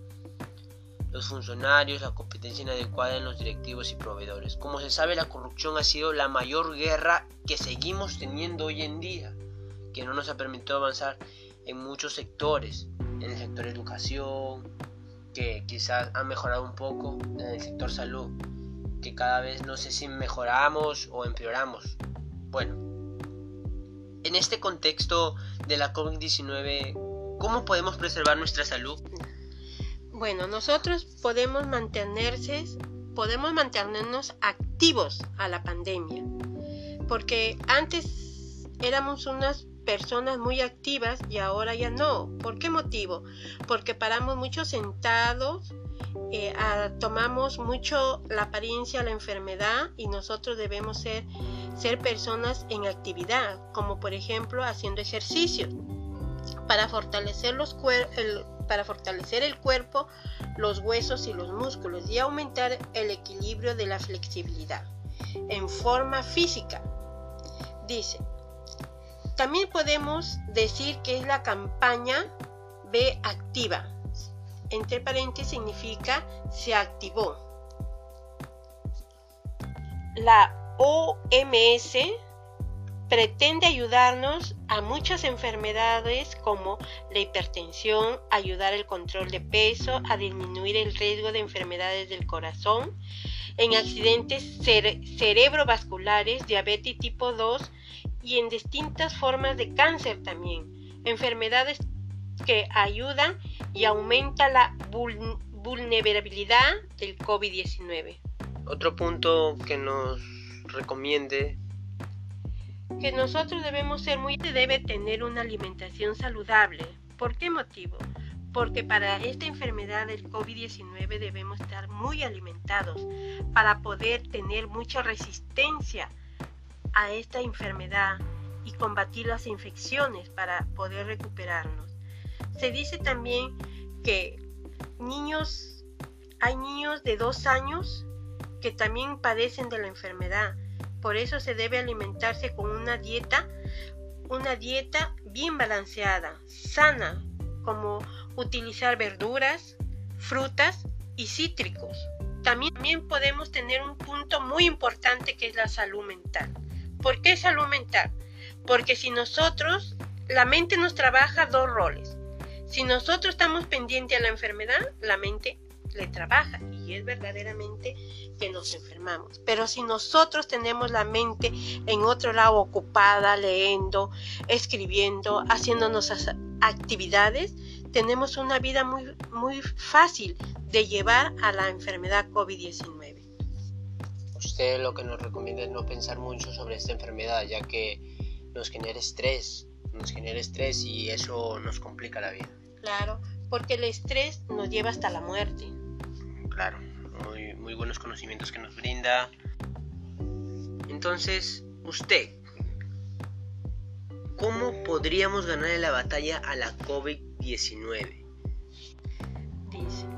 Los funcionarios, la competencia inadecuada en los directivos y proveedores. Como se sabe, la corrupción ha sido la mayor guerra que seguimos teniendo hoy en día, que no nos ha permitido avanzar en muchos sectores, en el sector educación, que quizás ha mejorado un poco, en el sector salud que cada vez no sé si mejoramos o empeoramos. Bueno, en este contexto de la COVID-19, ¿cómo podemos preservar nuestra salud? Bueno, nosotros podemos mantenerse, podemos mantenernos activos a la pandemia, porque antes éramos unas personas muy activas y ahora ya no. ¿Por qué motivo? Porque paramos mucho sentados, eh, tomamos mucho la apariencia la enfermedad y nosotros debemos ser, ser personas en actividad, como por ejemplo haciendo ejercicio para fortalecer, los el, para fortalecer el cuerpo, los huesos y los músculos y aumentar el equilibrio de la flexibilidad en forma física. Dice, también podemos decir que es la campaña B activa, entre paréntesis significa se activó. La OMS pretende ayudarnos a muchas enfermedades como la hipertensión, ayudar al control de peso, a disminuir el riesgo de enfermedades del corazón, en accidentes cerebrovasculares, diabetes tipo 2 y en distintas formas de cáncer también. Enfermedades que ayudan y aumenta la vulnerabilidad del COVID-19. Otro punto que nos recomiende que nosotros debemos ser muy debe tener una alimentación saludable. ¿Por qué motivo? Porque para esta enfermedad del COVID-19 debemos estar muy alimentados para poder tener mucha resistencia a esta enfermedad y combatir las infecciones para poder recuperarnos. Se dice también que niños, hay niños de dos años que también padecen de la enfermedad. Por eso se debe alimentarse con una dieta, una dieta bien balanceada, sana, como utilizar verduras, frutas y cítricos. también, también podemos tener un punto muy importante que es la salud mental. ¿Por qué salud mental? Porque si nosotros, la mente nos trabaja dos roles. Si nosotros estamos pendientes a la enfermedad, la mente le trabaja y es verdaderamente que nos enfermamos. Pero si nosotros tenemos la mente en otro lado ocupada, leyendo, escribiendo, haciéndonos actividades, tenemos una vida muy, muy fácil de llevar a la enfermedad COVID-19. Usted lo que nos recomienda es no pensar mucho sobre esta enfermedad, ya que nos genera estrés, nos genera estrés y eso nos complica la vida. Claro, porque el estrés nos lleva hasta la muerte. Claro, muy, muy buenos conocimientos que nos brinda. Entonces, usted, ¿cómo podríamos ganar la batalla a la COVID-19?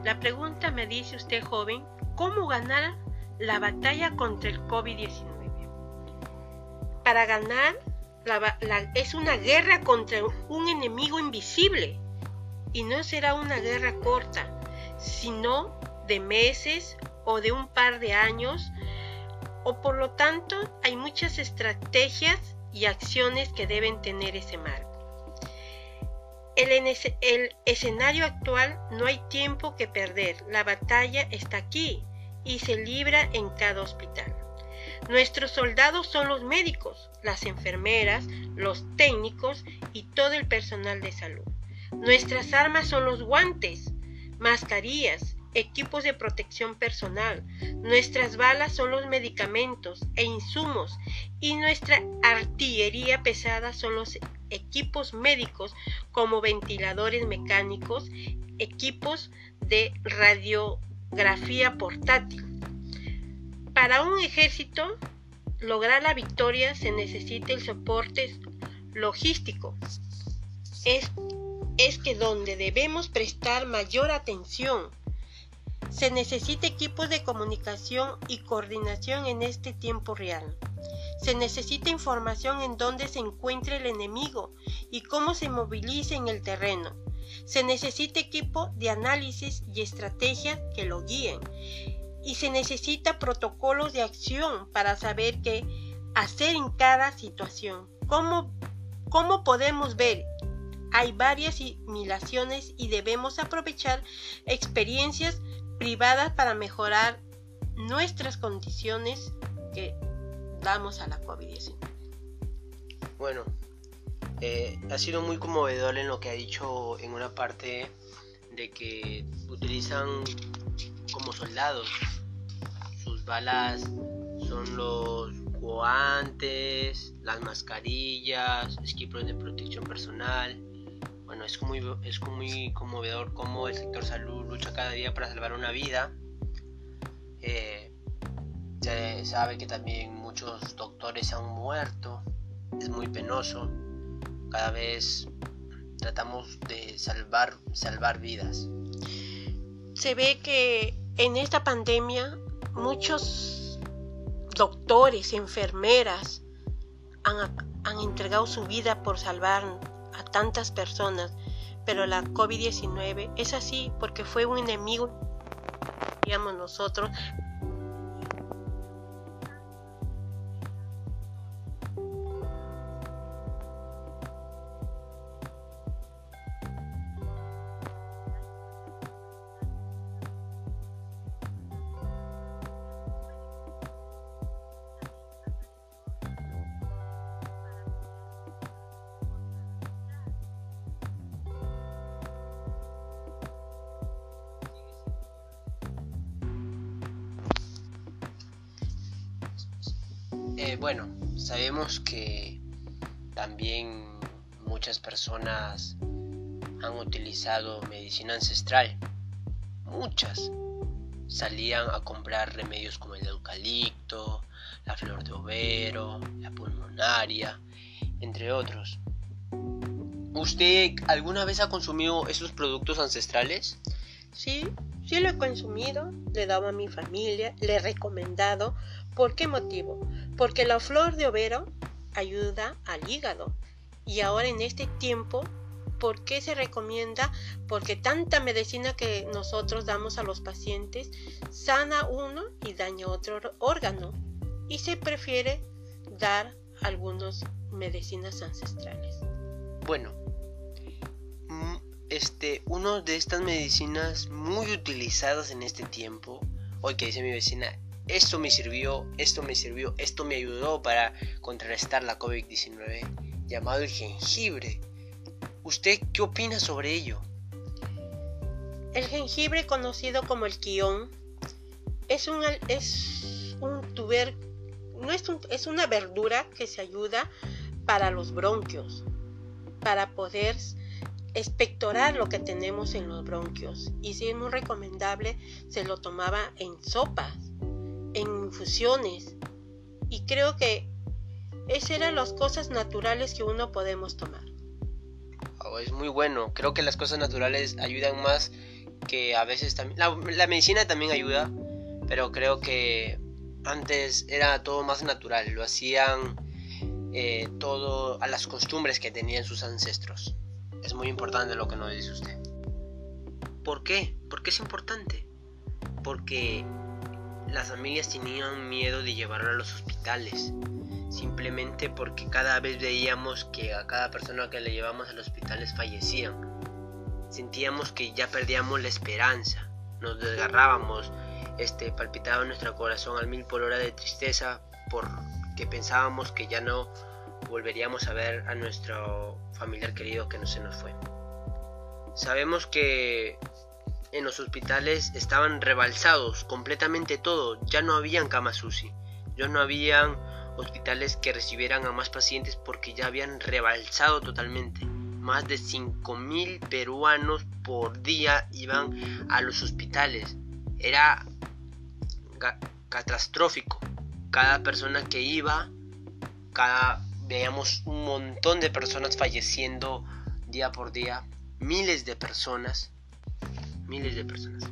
la pregunta me dice usted joven, ¿cómo ganar la batalla contra el COVID-19? Para ganar es una guerra contra un enemigo invisible y no será una guerra corta, sino de meses o de un par de años o por lo tanto hay muchas estrategias y acciones que deben tener ese marco. El, el escenario actual no hay tiempo que perder, la batalla está aquí y se libra en cada hospital. Nuestros soldados son los médicos, las enfermeras, los técnicos y todo el personal de salud. Nuestras armas son los guantes, mascarillas, equipos de protección personal. Nuestras balas son los medicamentos e insumos y nuestra artillería pesada son los equipos médicos como ventiladores mecánicos, equipos de radiografía portátil. Para un ejército lograr la victoria se necesita el soporte logístico. Es, es que donde debemos prestar mayor atención se necesita equipos de comunicación y coordinación en este tiempo real. Se necesita información en dónde se encuentra el enemigo y cómo se moviliza en el terreno. Se necesita equipo de análisis y estrategia que lo guíen. Y se necesita protocolos de acción para saber qué hacer en cada situación. ¿Cómo, cómo podemos ver? Hay varias simulaciones y debemos aprovechar experiencias privadas para mejorar nuestras condiciones que damos a la COVID-19. Bueno, eh, ha sido muy conmovedor en lo que ha dicho en una parte de que utilizan como soldados. Sus balas son los guantes, las mascarillas, equipos de protección personal, es muy, es muy conmovedor cómo el sector salud lucha cada día para salvar una vida. Eh, se sabe que también muchos doctores han muerto. Es muy penoso. Cada vez tratamos de salvar, salvar vidas. Se ve que en esta pandemia muchos doctores, enfermeras han, han entregado su vida por salvar a tantas personas, pero la COVID-19 es así porque fue un enemigo, digamos nosotros, que también muchas personas han utilizado medicina ancestral. Muchas salían a comprar remedios como el eucalipto, la flor de overo, la pulmonaria, entre otros. ¿Usted alguna vez ha consumido esos productos ancestrales? Sí, sí lo he consumido, le he dado a mi familia, le he recomendado. ¿Por qué motivo? porque la flor de overo ayuda al hígado y ahora en este tiempo ¿Por qué se recomienda? Porque tanta medicina que nosotros damos a los pacientes sana uno y daña otro órgano. Y se prefiere dar algunas medicinas ancestrales. Bueno, mm, este, una de estas medicinas muy utilizadas en este tiempo, hoy que dice mi vecina, esto me sirvió, esto me sirvió, esto me ayudó para contrarrestar la COVID-19, llamado el jengibre. ¿Usted qué opina sobre ello? El jengibre, conocido como el quión, es un, es un tuber, no es, es una verdura que se ayuda para los bronquios, para poder espectorar lo que tenemos en los bronquios. Y si es muy recomendable, se lo tomaba en sopas en infusiones. Y creo que esas eran las cosas naturales que uno podemos tomar. Oh, es muy bueno. Creo que las cosas naturales ayudan más que a veces también... La, medicina también ayuda, pero creo que antes era todo más natural. Lo hacían eh, todo a las costumbres que tenían sus ancestros. Es muy importante lo que nos dice usted. ¿Por qué? ¿Por qué es importante? Porque las familias tenían miedo de llevarlo a los hospitales, simplemente porque cada vez veíamos que a cada persona que le llevamos a los hospitales fallecían. Sentíamos que ya perdíamos la esperanza, nos desgarrábamos, este, palpitaba nuestro corazón al mil por hora de tristeza porque pensábamos que ya no volveríamos a ver a nuestro familiar querido que no se nos fue. Sabemos que en los hospitales estaban rebalsados completamente todo, ya no habían camas UCI, ya no habían hospitales que recibieran a más pacientes porque ya habían rebalsado totalmente. Más de 5.000 peruanos por día iban a los hospitales. Era catastrófico. Cada persona que iba, cada veíamos un montón de personas falleciendo día por día, miles de personas miles de personas.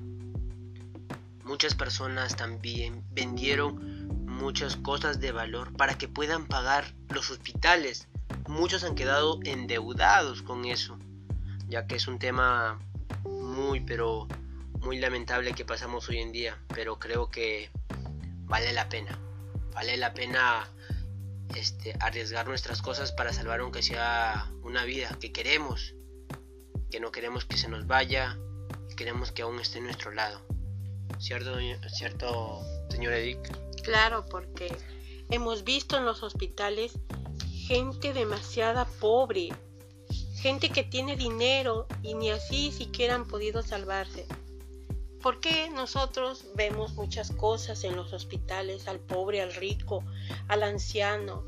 Muchas personas también vendieron muchas cosas de valor para que puedan pagar los hospitales. Muchos han quedado endeudados con eso, ya que es un tema muy, pero muy lamentable que pasamos hoy en día, pero creo que vale la pena. Vale la pena este, arriesgar nuestras cosas para salvar aunque sea una vida que queremos, que no queremos que se nos vaya, queremos que aún esté a nuestro lado. ¿Cierto, cierto señor Edic? Claro, porque hemos visto en los hospitales gente demasiada pobre, gente que tiene dinero y ni así siquiera han podido salvarse. ¿Por qué nosotros vemos muchas cosas en los hospitales, al pobre, al rico, al anciano,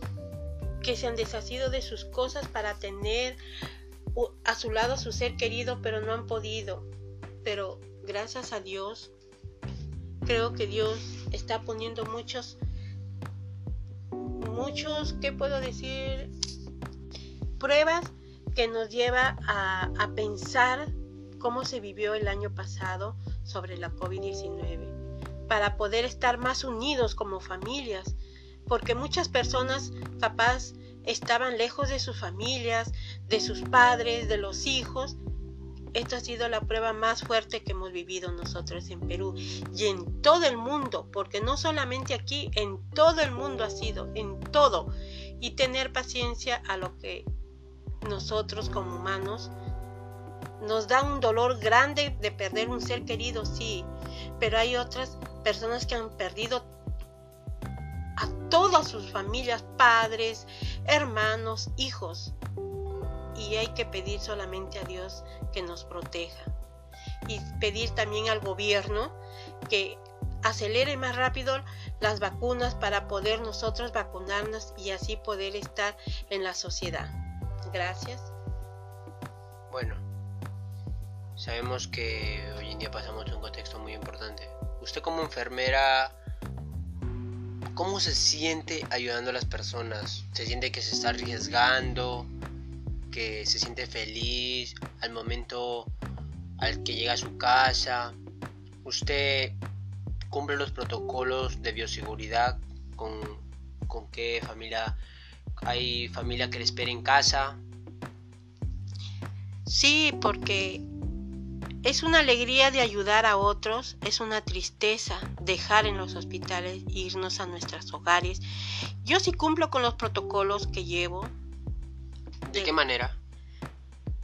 que se han deshacido de sus cosas para tener a su lado a su ser querido, pero no han podido? Pero gracias a Dios, creo que Dios está poniendo muchos, muchos, ¿qué puedo decir? Pruebas que nos lleva a, a pensar cómo se vivió el año pasado sobre la COVID-19, para poder estar más unidos como familias, porque muchas personas capaz estaban lejos de sus familias, de sus padres, de los hijos, esta ha sido la prueba más fuerte que hemos vivido nosotros en Perú y en todo el mundo, porque no solamente aquí, en todo el mundo ha sido, en todo. Y tener paciencia a lo que nosotros como humanos nos da un dolor grande de perder un ser querido, sí, pero hay otras personas que han perdido a todas sus familias, padres, hermanos, hijos y hay que pedir solamente a Dios que nos proteja. Y pedir también al gobierno que acelere más rápido las vacunas para poder nosotros vacunarnos y así poder estar en la sociedad. Gracias. Bueno, sabemos que hoy en día pasamos un contexto muy importante. Usted como enfermera, ¿cómo se siente ayudando a las personas? ¿Se siente que se está arriesgando? Que se siente feliz al momento al que llega a su casa. Usted cumple los protocolos de bioseguridad con, con qué familia hay familia que le espera en casa. Sí, porque es una alegría de ayudar a otros, es una tristeza dejar en los hospitales irnos a nuestros hogares. Yo sí cumplo con los protocolos que llevo. ¿De, qué manera?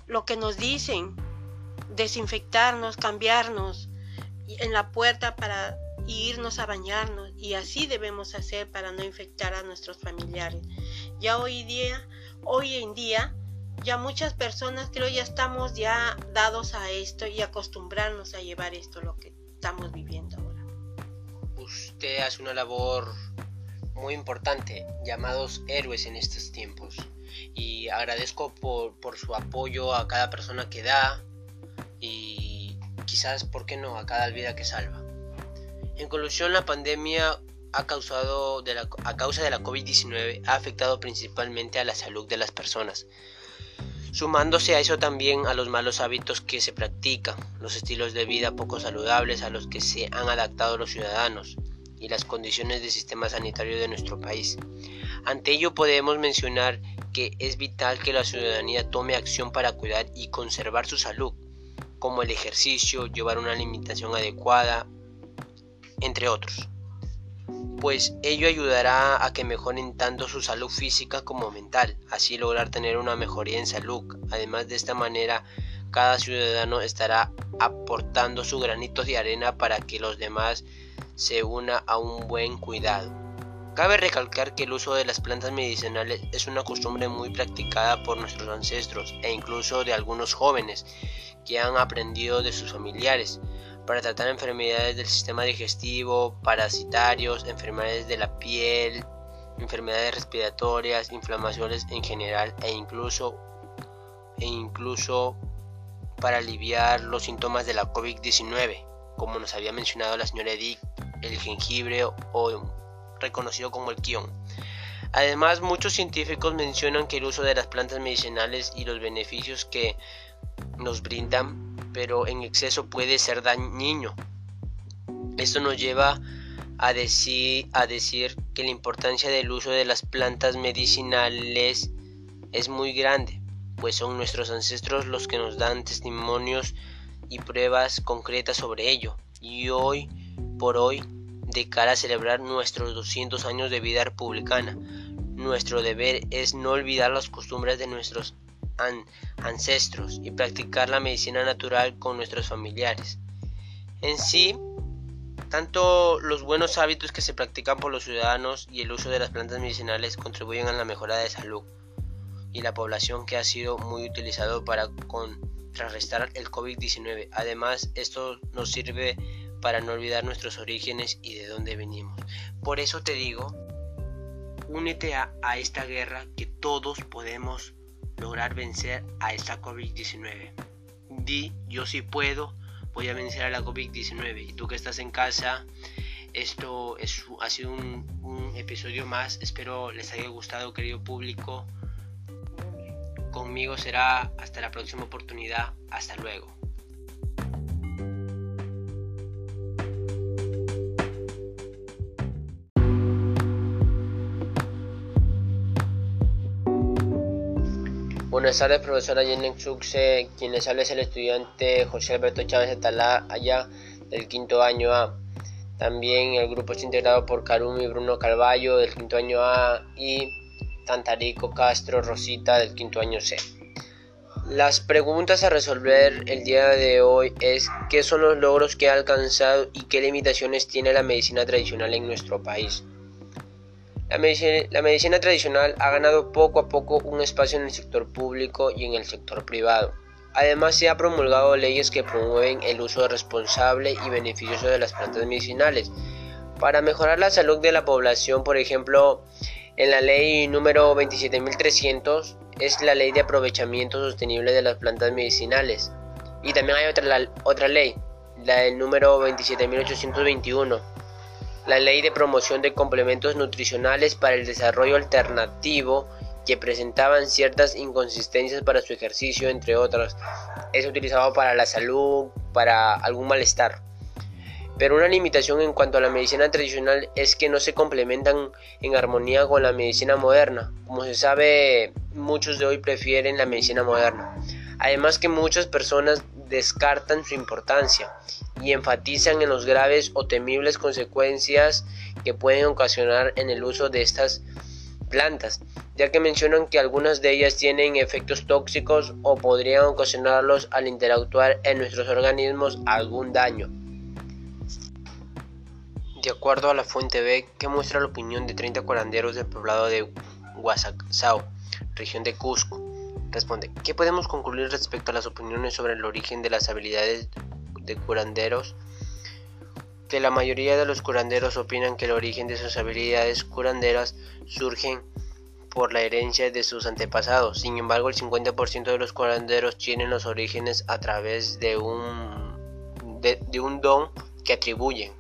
Lo que nos dicen, desinfectarnos, cambiarnos en la puerta para irnos a bañarnos y así debemos hacer para no infectar a nuestros familiares. Ya hoy día, hoy en día ya muchas personas creo ya estamos ya dados a esto y acostumbrarnos a llevar esto lo que estamos viviendo ahora. Usted hace una labor muy importante, llamados héroes en estos tiempos. Y agradezco por, su apoyo a cada persona que da y quizás, ¿por qué no?, a cada vida que salva. En conclusión, la pandemia ha causado a causa de la COVID-19 ha afectado principalmente a la salud de las personas, sumándose a eso también a los malos hábitos que se practican, los estilos de vida poco saludables a los que se han adaptado los ciudadanos y las condiciones del sistema sanitario de nuestro país. Ante ello podemos mencionar es vital que la ciudadanía tome acción para cuidar y conservar su salud, como el ejercicio, llevar una alimentación adecuada, entre otros pues ello ayudará a que mejoren tanto su salud física como mental, así lograr tener una mejoría en salud. Además de esta manera, cada ciudadano estará aportando su granito de arena para que los demás se una a un buen cuidado. Cabe recalcar que el uso de las plantas medicinales es una costumbre muy practicada por nuestros ancestros e incluso de algunos jóvenes que han aprendido de sus familiares para tratar enfermedades del sistema digestivo, parasitarios, enfermedades de la piel, enfermedades respiratorias, inflamaciones en general e incluso, e incluso para aliviar los síntomas de la COVID-19, como nos había mencionado la señora Edith, el jengibre o reconocido como el kion. Además, muchos científicos mencionan que el uso de las plantas medicinales y los beneficios que nos brindan pero en exceso puede ser dañino. Esto nos lleva a decir, a decir que la importancia del uso de las plantas medicinales es muy grande, pues son nuestros ancestros los que nos dan testimonios y pruebas concretas sobre ello. Y hoy por hoy, de cara a celebrar nuestros 200 años de vida republicana, nuestro deber es no olvidar las costumbres de nuestros ancestros y practicar la medicina natural con nuestros familiares. En sí, tanto los buenos hábitos que se practican por los ciudadanos y el uso de las plantas medicinales contribuyen a la mejora de salud y la población que ha sido muy utilizado para contrarrestar el COVID-19. Además, esto nos sirve para no olvidar nuestros orígenes y de dónde venimos. Por eso te digo, únete a, esta guerra que todos podemos lograr vencer a esta COVID-19. Di, yo sí puedo, voy a vencer a la COVID-19. Y tú que estás en casa, esto es, ha sido un, un episodio más. Espero les haya gustado, querido público. Conmigo será hasta la próxima oportunidad. Hasta luego. Buenas tardes, profesora Jenny Xuxe. Quien les habla es el estudiante José Alberto Chávez Atalá, allá del quinto año A. También el grupo está integrado por Karumi Bruno Carballo del quinto año A y Tantarico Castro Rosita del quinto año C. Las preguntas a resolver el día de hoy es qué son los logros que ha alcanzado y qué limitaciones tiene la medicina tradicional en nuestro país. La medicina, tradicional ha ganado poco a poco un espacio en el sector público y en el sector privado. Además, se ha promulgado leyes que promueven el uso responsable y beneficioso de las plantas medicinales. Para mejorar la salud de la población, por ejemplo, en la ley número 27300 es la ley de aprovechamiento sostenible de las plantas medicinales. Y también hay otra, otra ley, la del número 27821 la Ley de Promoción de Complementos Nutricionales para el Desarrollo Alternativo que presentaban ciertas inconsistencias para su ejercicio, entre otras. Es utilizado para la salud, para algún malestar. Pero una limitación en cuanto a la medicina tradicional es que no se complementan en armonía con la medicina moderna. Como se sabe, muchos de hoy prefieren la medicina moderna. Además que muchas personas descartan su importancia y enfatizan en los graves o temibles consecuencias que pueden ocasionar en el uso de estas plantas, ya que mencionan que algunas de ellas tienen efectos tóxicos o podrían ocasionarlos al interactuar en nuestros organismos algún daño. De acuerdo a la fuente B, que muestra la opinión de 30 curanderos del poblado de Huasaxao, región de Cusco, responde, ¿qué podemos concluir respecto a las opiniones sobre el origen de las habilidades de curanderos? Que la mayoría de los curanderos opinan que el origen de sus habilidades curanderas surgen por la herencia de sus antepasados. Sin embargo, el 50% de los curanderos tienen los orígenes a través de un, de un don que atribuyen.